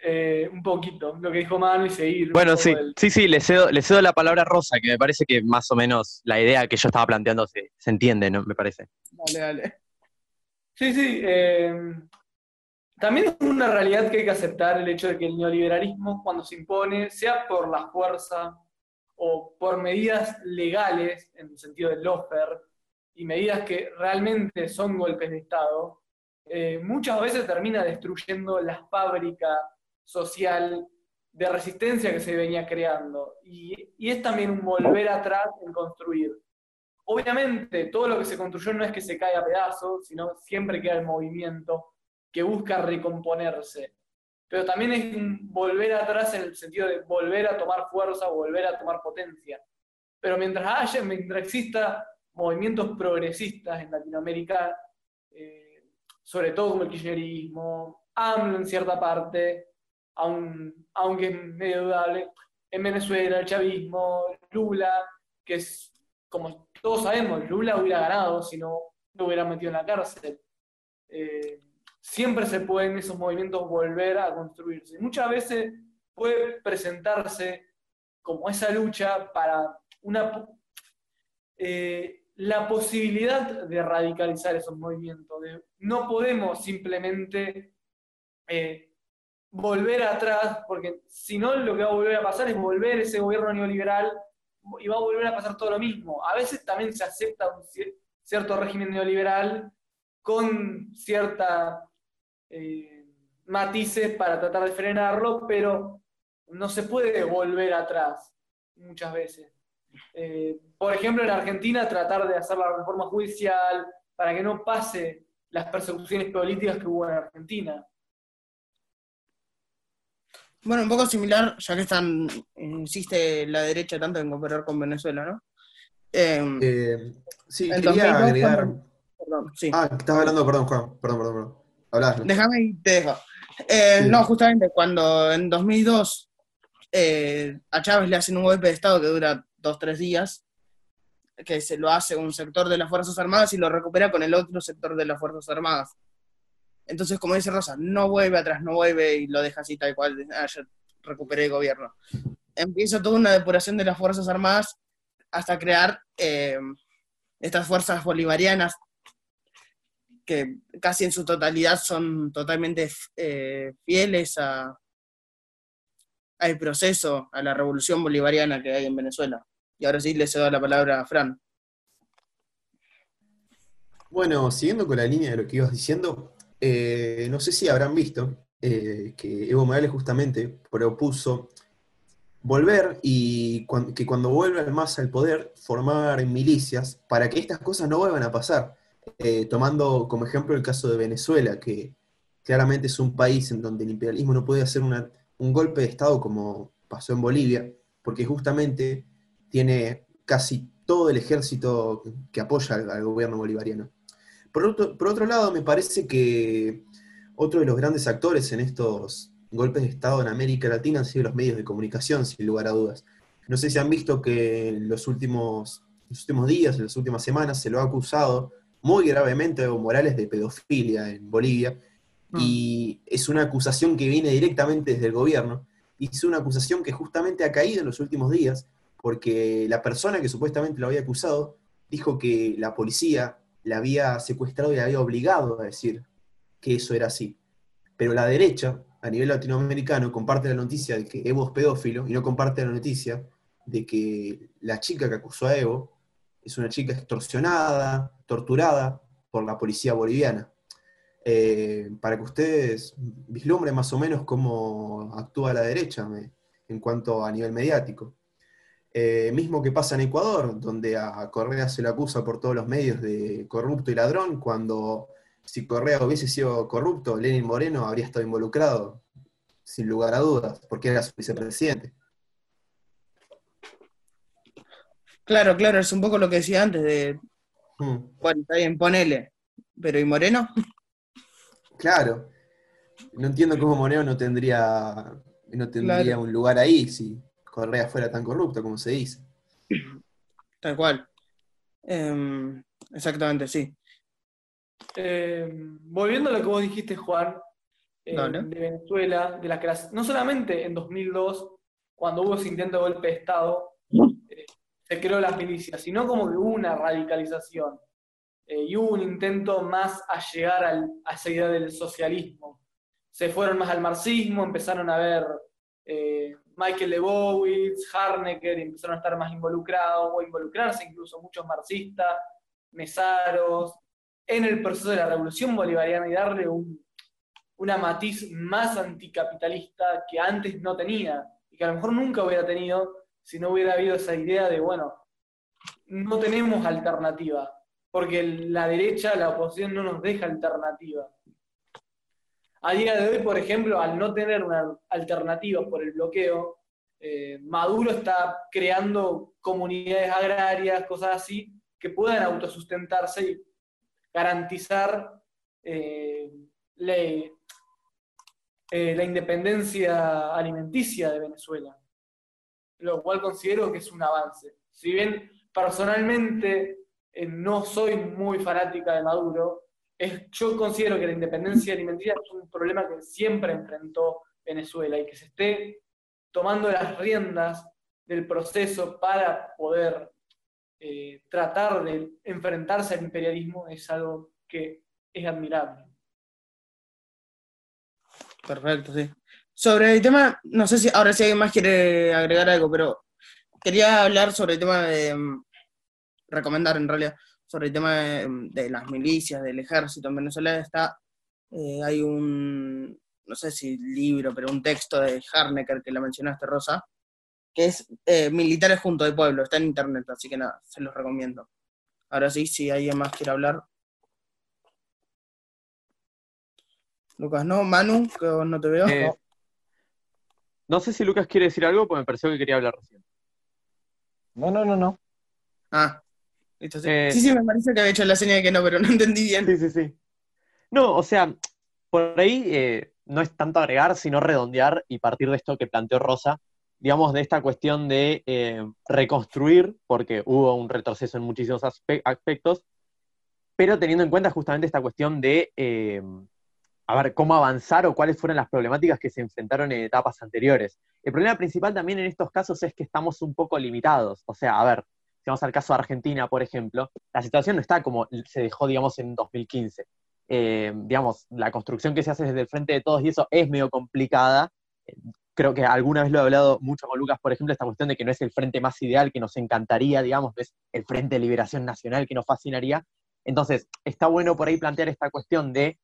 eh, un poquito lo que dijo Manu y seguir. Bueno, sí, sí, sí, le cedo, le cedo la palabra a Rosa, que me parece que más o menos la idea que yo estaba planteando se, entiende, ¿no? Me parece. Dale, dale. Sí, sí. Eh, también es una realidad que hay que aceptar el hecho de que el neoliberalismo, cuando se impone, sea por la fuerza o por medidas legales, en el sentido del lofer, y medidas que realmente son golpes de Estado, eh, muchas veces termina destruyendo las fábricas social de resistencia que se venía creando. Y, es también un volver atrás en construir. Obviamente, todo lo que se construyó no es que se caiga a pedazos, sino siempre queda el movimiento que busca recomponerse. Pero también es un volver atrás en el sentido de volver a tomar fuerza, volver a tomar potencia. Pero mientras haya, mientras exista movimientos progresistas en Latinoamérica, eh, sobre todo como el kirchnerismo, AMLO en cierta parte, aunque es medio dudable, en Venezuela, el chavismo, Lula, que es, como todos sabemos, Lula hubiera ganado si no lo hubiera metido en la cárcel. Eh, siempre se pueden esos movimientos volver a construirse. Muchas veces puede presentarse como esa lucha para una, eh, la posibilidad de radicalizar esos movimientos. no podemos simplemente eh, volver atrás, porque si no lo que va a volver a pasar es volver ese gobierno neoliberal y va a volver a pasar todo lo mismo. A veces también se acepta un cierto régimen neoliberal con cierta eh, matices para tratar de frenarlo, pero no se puede volver atrás muchas veces. Eh, por ejemplo, en Argentina tratar de hacer la reforma judicial para que no pase las persecuciones políticas que hubo en Argentina. Bueno, un poco similar, ya que están, insiste la derecha tanto en comparar con Venezuela, ¿no? Em, eh, sí, quería agregar. Perdón, sí. Ah, estás hablando, perdón, Juan, perdón, perdón, perdón. Déjame y te dejo. Eh, no, justamente cuando en 2002 eh, a Chávez le hacen un golpe de Estado que dura dos, tres días, que se lo hace un sector de las Fuerzas Armadas y lo recupera con el otro sector de las Fuerzas Armadas. Entonces, como dice Rosa, no vuelve atrás, no vuelve y lo deja así tal cual, ah, ya recuperé el gobierno. Empieza toda una depuración de las Fuerzas Armadas hasta crear eh, estas fuerzas bolivarianas que casi en su totalidad son totalmente eh, fieles al proceso, a la revolución bolivariana que hay en Venezuela. Y ahora sí le cedo la palabra a Fran. Bueno, siguiendo con la línea de lo que ibas diciendo, eh, no sé si habrán visto eh, que Evo Morales justamente propuso volver y que cuando vuelva el MAS al poder, formar milicias para que estas cosas no vuelvan a pasar. Eh, tomando como ejemplo el caso de Venezuela, que claramente es un país en donde el imperialismo no puede hacer un golpe de Estado como pasó en Bolivia, porque justamente tiene casi todo el ejército que apoya al gobierno bolivariano. Por otro, lado, me parece que otro de los grandes actores en estos golpes de Estado en América Latina han sido los medios de comunicación, sin lugar a dudas. No sé si han visto que en los últimos, los últimos días, en las últimas semanas, se lo ha acusado muy gravemente a Evo Morales de pedofilia en Bolivia, mm. y es una acusación que viene directamente desde el gobierno, y es una acusación que justamente ha caído en los últimos días, porque la persona que supuestamente lo había acusado dijo que la policía la había secuestrado y la había obligado a decir que eso era así. Pero la derecha, a nivel latinoamericano, comparte la noticia de que Evo es pedófilo y no comparte la noticia de que la chica que acusó a Evo es una chica extorsionada, torturada por la policía boliviana. Eh, para que ustedes vislumbren más o menos cómo actúa la derecha en cuanto a nivel mediático. Eh, mismo que pasa en Ecuador, donde a Correa se le acusa por todos los medios de corrupto y ladrón, cuando si Correa hubiese sido corrupto, Lenin Moreno habría estado involucrado, sin lugar a dudas, porque era su vicepresidente. Claro, claro, es un poco lo que decía antes de, hmm. bueno, está bien, ponele, pero ¿y Moreno? Claro, no entiendo cómo Moreno no tendría, no tendría un lugar ahí, sí. Correa fuera tan corrupto como se dice. Tal cual. Em, exactamente, sí. Em, volviendo a lo que vos dijiste, Juan, em, de Venezuela, de la no solamente en 2002, cuando hubo ese intento de golpe de Estado, eh, se creó las milicias, sino como que hubo una radicalización eh, y hubo un intento más a llegar a esa idea del socialismo. Se fueron más al marxismo, empezaron a ver eh, Michael Lebowitz, Harnecker empezaron a estar más involucrados, o involucrarse incluso muchos marxistas, mesaros, en el proceso de la revolución bolivariana y darle un, una matiz más anticapitalista que antes no tenía y que a lo mejor nunca hubiera tenido si no hubiera habido esa idea de, bueno, no tenemos alternativa, porque la derecha, la oposición no nos deja alternativa. A día de hoy, por ejemplo, al no tener una alternativa por el bloqueo, eh, Maduro está creando comunidades agrarias, cosas así, que puedan autosustentarse y garantizar eh, eh, la independencia alimenticia de Venezuela, lo cual considero que es un avance. Si bien personalmente no soy muy fanática de Maduro, yo considero que la independencia alimenticia es un problema que siempre enfrentó Venezuela y que se esté tomando las riendas del proceso para poder eh, tratar de enfrentarse al imperialismo es algo que es admirable. Perfecto, sí. Sobre el tema, no sé si ahora si alguien más quiere agregar algo, pero quería hablar sobre el tema de, mm, recomendar en realidad, sobre el tema de, de las milicias, del ejército en Venezuela. Está, eh, hay un, no sé si libro, pero un texto de Harnecker que la mencionaste, Rosa, que es eh, Militares junto al pueblo, está en internet, así que nada, se los recomiendo. Ahora sí, si alguien más quiere hablar. Lucas, ¿no? Manu, que vos no te veo. Eh, no sé si Lucas quiere decir algo, porque me pareció que quería hablar recién. No, no, no, no. Ah, listo, sí. Eh, sí, sí, me parece que había hecho la señal de que no, pero no entendí bien. Sí, sí, sí. No, o sea, por ahí eh, no es tanto agregar, sino redondear y partir de esto que planteó Rosa, digamos, de esta cuestión de eh, reconstruir, porque hubo un retroceso en muchísimos aspe- aspectos, pero teniendo en cuenta justamente esta cuestión de, eh, a ver, cómo avanzar o cuáles fueron las problemáticas que se enfrentaron en etapas anteriores. El problema principal también en estos casos es que estamos un poco limitados. O sea, a ver, vamos al caso de Argentina, por ejemplo, la situación no está como se dejó, digamos, en 2015. Eh, digamos, la construcción que se hace desde el frente de todos y eso es medio complicada. Creo que alguna vez lo he hablado mucho con Lucas, por ejemplo, esta cuestión de que no es el frente más ideal que nos encantaría, digamos, es el frente de liberación nacional que nos fascinaría. Entonces, está bueno por ahí plantear esta cuestión de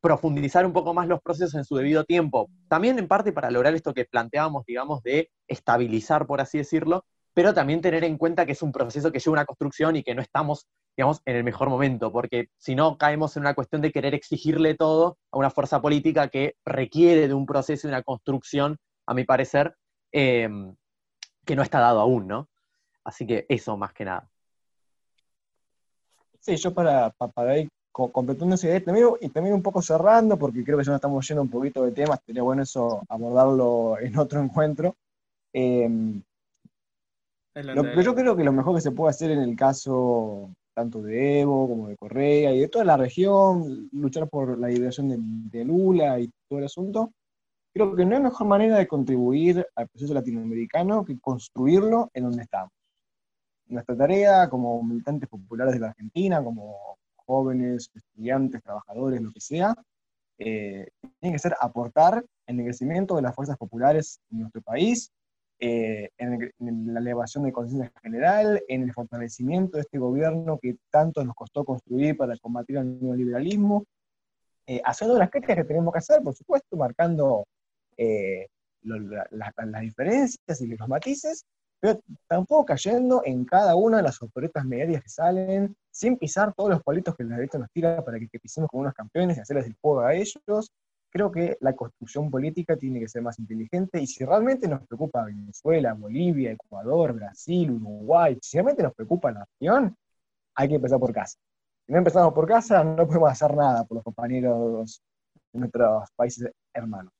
profundizar un poco más los procesos en su debido tiempo. También en parte para lograr esto que planteábamos, digamos, de estabilizar, por así decirlo, pero también tener en cuenta que es un proceso que lleva una construcción y que no estamos, digamos, en el mejor momento, porque si no caemos en una cuestión de querer exigirle todo a una fuerza política que requiere de un proceso y una construcción, a mi parecer, eh, que no está dado aún, ¿no? Así que eso más que nada. Sí, yo para, pa- para ir co- completando esa idea y también un poco cerrando, porque creo que ya nos estamos yendo un poquito de temas, sería bueno eso abordarlo en otro encuentro. Eh, Lo yo creo que lo mejor que se puede hacer en el caso tanto de Evo como de Correa y de toda la región, luchar por la liberación de, de Lula y todo el asunto, creo que no hay mejor manera de contribuir al proceso latinoamericano que construirlo en donde estamos. Nuestra tarea como militantes populares de la Argentina, como jóvenes, estudiantes, trabajadores, lo que sea, eh, tiene que ser aportar en el crecimiento de las fuerzas populares en nuestro país, eh, en, en la elevación de conciencia general, en el fortalecimiento de este gobierno que tanto nos costó construir para combatir el neoliberalismo, eh, haciendo las críticas que tenemos que hacer, por supuesto, marcando eh, lo- la- la- las diferencias y los matices, pero tampoco cayendo en cada una de las operetas mediáticas que salen, sin pisar todos los palitos que la derecha nos tira para que, que pisemos como unos campeones y hacerles el juego a ellos. Creo que la construcción política tiene que ser más inteligente y si realmente nos preocupa Venezuela, Bolivia, Ecuador, Brasil, Uruguay, si realmente nos preocupa la región, hay que empezar por casa. Si no empezamos por casa, no podemos hacer nada por los compañeros de nuestros países hermanos.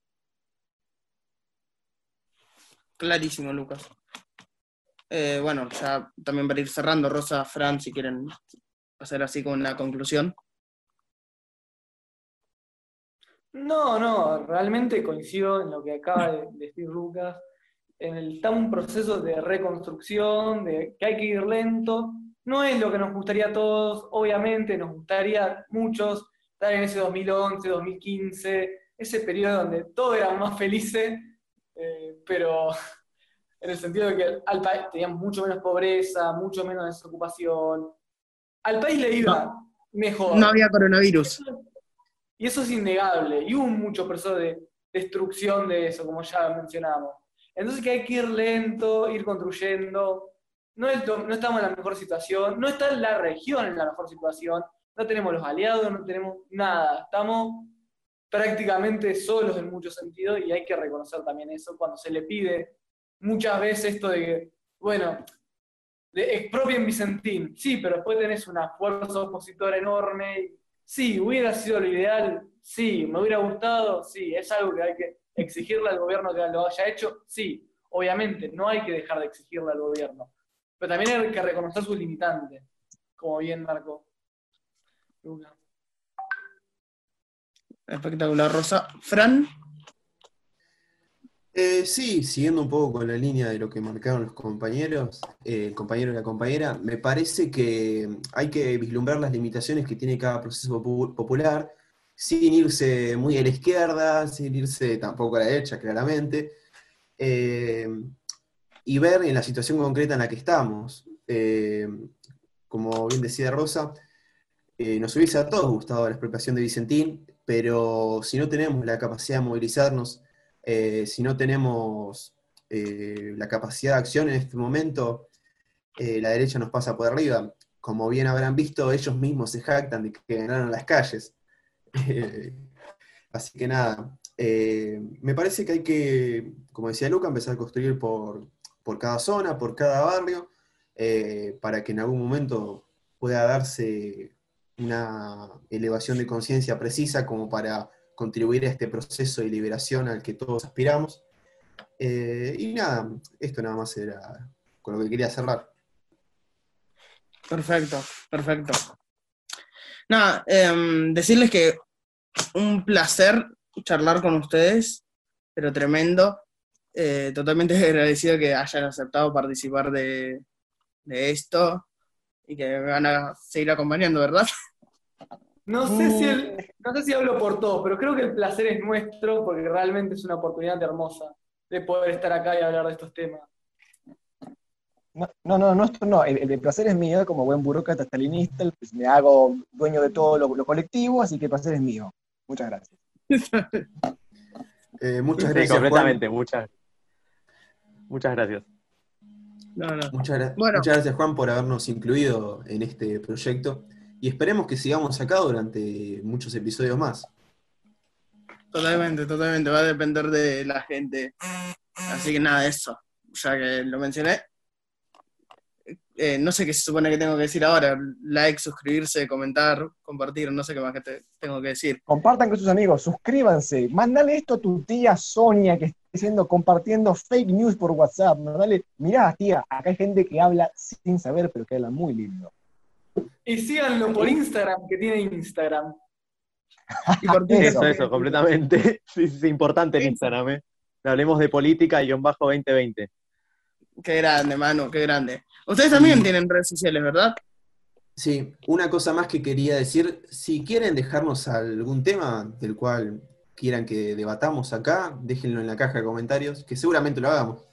Clarísimo, Lucas. Eh, bueno, ya también para ir cerrando, Rosa, Fran, si quieren hacer así con una conclusión. No, no, realmente coincido en lo que acaba de decir Lucas. En el, está un proceso de reconstrucción, de que hay que ir lento. No es lo que nos gustaría a todos, obviamente, nos gustaría a muchos estar en ese 2011, 2015, ese periodo donde todo era más felices, eh, pero en el sentido de que al país teníamos mucho menos pobreza, mucho menos desocupación. Al país le iba mejor. No había coronavirus. Y eso es innegable. Y hubo mucho proceso de destrucción de eso, como ya mencionamos. Entonces que hay que ir lento, ir construyendo. No, estamos en la mejor situación, no está la región en la mejor situación, no tenemos los aliados, no tenemos nada. Estamos prácticamente solos en muchos sentidos y hay que reconocer también eso cuando se le pide muchas veces esto de que, bueno, de expropien Vicentín, sí, pero después tenés una fuerza opositora enorme. Sí, hubiera sido lo ideal, sí, me hubiera gustado, sí, es algo que hay que exigirle al gobierno que lo haya hecho, sí, obviamente, no hay que dejar de exigirle al gobierno, pero también hay que reconocer sus limitantes, como bien marcó. Espectacular, Rosa. Fran, Eh, sí, siguiendo un poco con la línea de lo que marcaron los compañeros, eh, el compañero y la compañera, me parece que hay que vislumbrar las limitaciones que tiene cada proceso popu- popular, sin irse muy a la izquierda, sin irse tampoco a la derecha, claramente, eh, y ver en la situación concreta en la que estamos. Como bien decía Rosa, nos hubiese a todos gustado la expropiación de Vicentín, pero si no tenemos la capacidad de movilizarnos, si no tenemos la capacidad de acción en este momento, la derecha nos pasa por arriba como bien habrán visto, ellos mismos se jactan de que ganaron las calles. así que nada, eh, me parece que hay que, como decía Luca, empezar a construir por, cada zona, por cada barrio, eh, para que en algún momento pueda darse una elevación de conciencia precisa como para contribuir a este proceso de liberación al que todos aspiramos. Eh, y nada, esto nada más era con lo que quería cerrar. Perfecto, perfecto. Nada, em, decirles que un placer charlar con ustedes, pero tremendo. Eh, totalmente agradecido que hayan aceptado participar de, esto y que van a seguir acompañando, ¿verdad? No sé, si no sé si hablo por todos, pero creo que el placer es nuestro porque realmente es una oportunidad hermosa de poder estar acá y hablar de estos temas. No, no, no, no, no. El, placer es mío, como buen burócrata stalinista, pues me hago dueño de todo lo, colectivo, así que el placer es mío. Muchas gracias. Eh, muchas gracias. completamente, muchas. Muchas gracias. Muchas, muchas gracias, Juan, por habernos incluido en este proyecto y esperemos que sigamos acá durante muchos episodios más. Totalmente, totalmente. Va a depender de la gente. Así que nada, eso. Ya que lo mencioné, eh, no sé qué se supone que tengo que decir ahora, like, suscribirse, comentar, compartir, no sé qué más que te tengo que decir. Compartan con sus amigos, suscríbanse, mándale esto a tu tía Sonia que está diciendo, compartiendo fake news por WhatsApp, mandale, mirá tía, acá hay gente que habla sin saber, pero que habla muy lindo. Y síganlo por Instagram, que tiene Instagram. y por eso, eso, completamente. Sí, es importante el Instagram, ¿eh? Hablemos de política y bajo 2020. Qué grande, mano, qué grande. Ustedes también tienen redes sociales, ¿verdad? Sí, una cosa más que quería decir, si quieren dejarnos algún tema del cual quieran que debatamos acá, déjenlo en la caja de comentarios, que seguramente lo hagamos.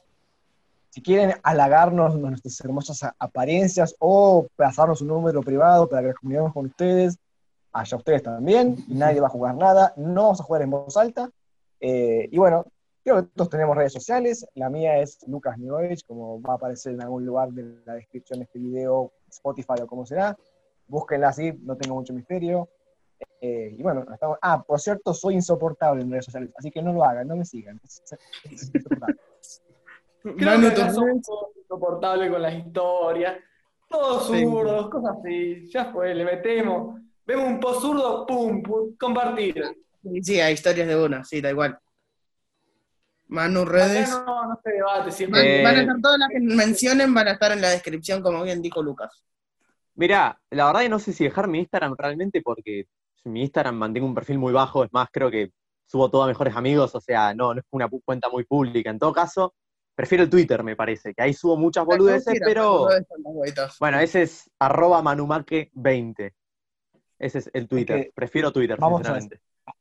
Si quieren halagarnos nuestras hermosas apariencias o pasarnos un número privado para que nos comuniquemos con ustedes, allá ustedes también, nadie va a jugar nada, no vamos a jugar en voz alta. Eh, y bueno, Creo que todos tenemos redes sociales. La mía es Lucas Newovich, como va a aparecer en algún lugar de la descripción de este video, Spotify o como será. Búsquenla así, no tengo mucho misterio. Eh, y bueno, estamos... Ah, por cierto, soy insoportable en redes sociales, así que no lo hagan, no me sigan. Es, Creo que acá somos insoportables con las historias, todos zurdos, cosas así. Ya fue, le metemos. Vemos un post zurdo, pum, pum, compartir. Sí, hay historias de una, sí, da igual. Manu, redes. No, no se debate. Siempre. Van a estar todas las que mencionen, van a estar en la descripción, como bien dijo Lucas. Mira, la verdad que no sé si dejar mi Instagram realmente porque mi Instagram mantengo un perfil muy bajo, es más, creo que subo todo a mejores amigos, o sea, no, no es una cuenta muy pública. En todo caso, prefiero el Twitter, me parece, que ahí subo muchas boludeces, pero. Bueno, ese es arroba manumaque20. Ese es el Twitter. Prefiero Twitter, vamos sinceramente. A,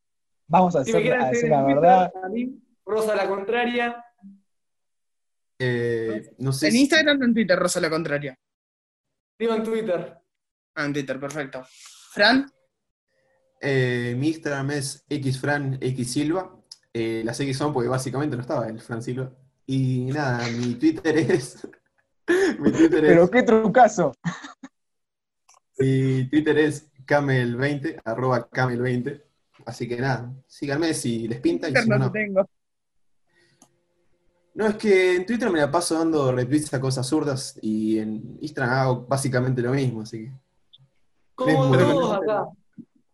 vamos a, hacer, la verdad. Rosa la contraria. Eh, no sé ¿En Instagram o en Twitter, Rosa la contraria? Digo en Twitter. Ah, en Twitter, perfecto. ¿Fran? Eh, mi Instagram es xfran xsilva. Eh, las X son porque básicamente no estaba el Fran Silva. Y nada, mi Twitter es. mi Twitter Pero qué trucazo. mi Twitter es camel20, arroba camel20. Así que nada, síganme si les pinta y si no, no. Tengo. No, es que en Twitter me la paso dando retweets a cosas zurdas y en Instagram hago básicamente lo mismo, así que. Como todos acá.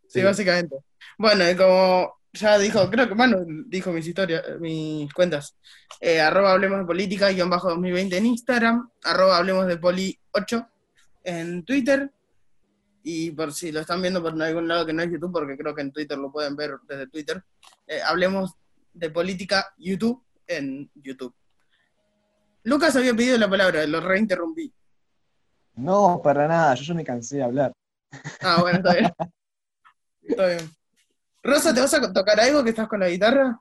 Sí, básicamente. Bueno, y como ya dijo, creo que Manu dijo mis historias, mis cuentas. Eh, arroba hablemos de política, guion bajo 2020 en Instagram, arroba hablemos de poli 8 en Twitter. Y por si lo están viendo por algún lado que no es YouTube, porque creo que en Twitter lo pueden ver desde Twitter, eh, hablemos de política YouTube en YouTube. Lucas había pedido la palabra, lo reinterrumpí. No, para nada, yo, yo me cansé de hablar. Ah, bueno, está bien. está bien. Rosa, ¿te vas a tocar algo que estás con la guitarra?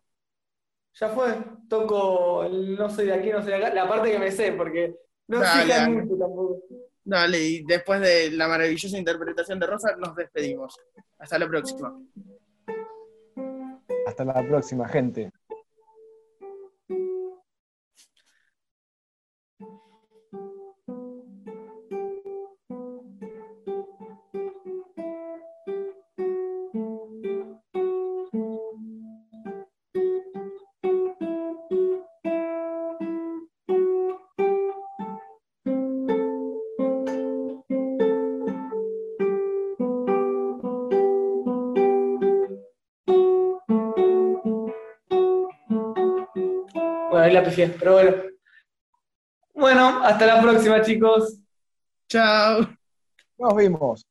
Ya fue, toco el no soy de aquí, no soy de acá, la parte que me sé, porque no Dale, sé dale. mucho tampoco. Dale, y después de la maravillosa interpretación de Rosa, nos despedimos. Hasta la próxima. Hasta la próxima, gente. Pero bueno. Bueno, hasta la próxima, chicos. Chao. Nos vimos.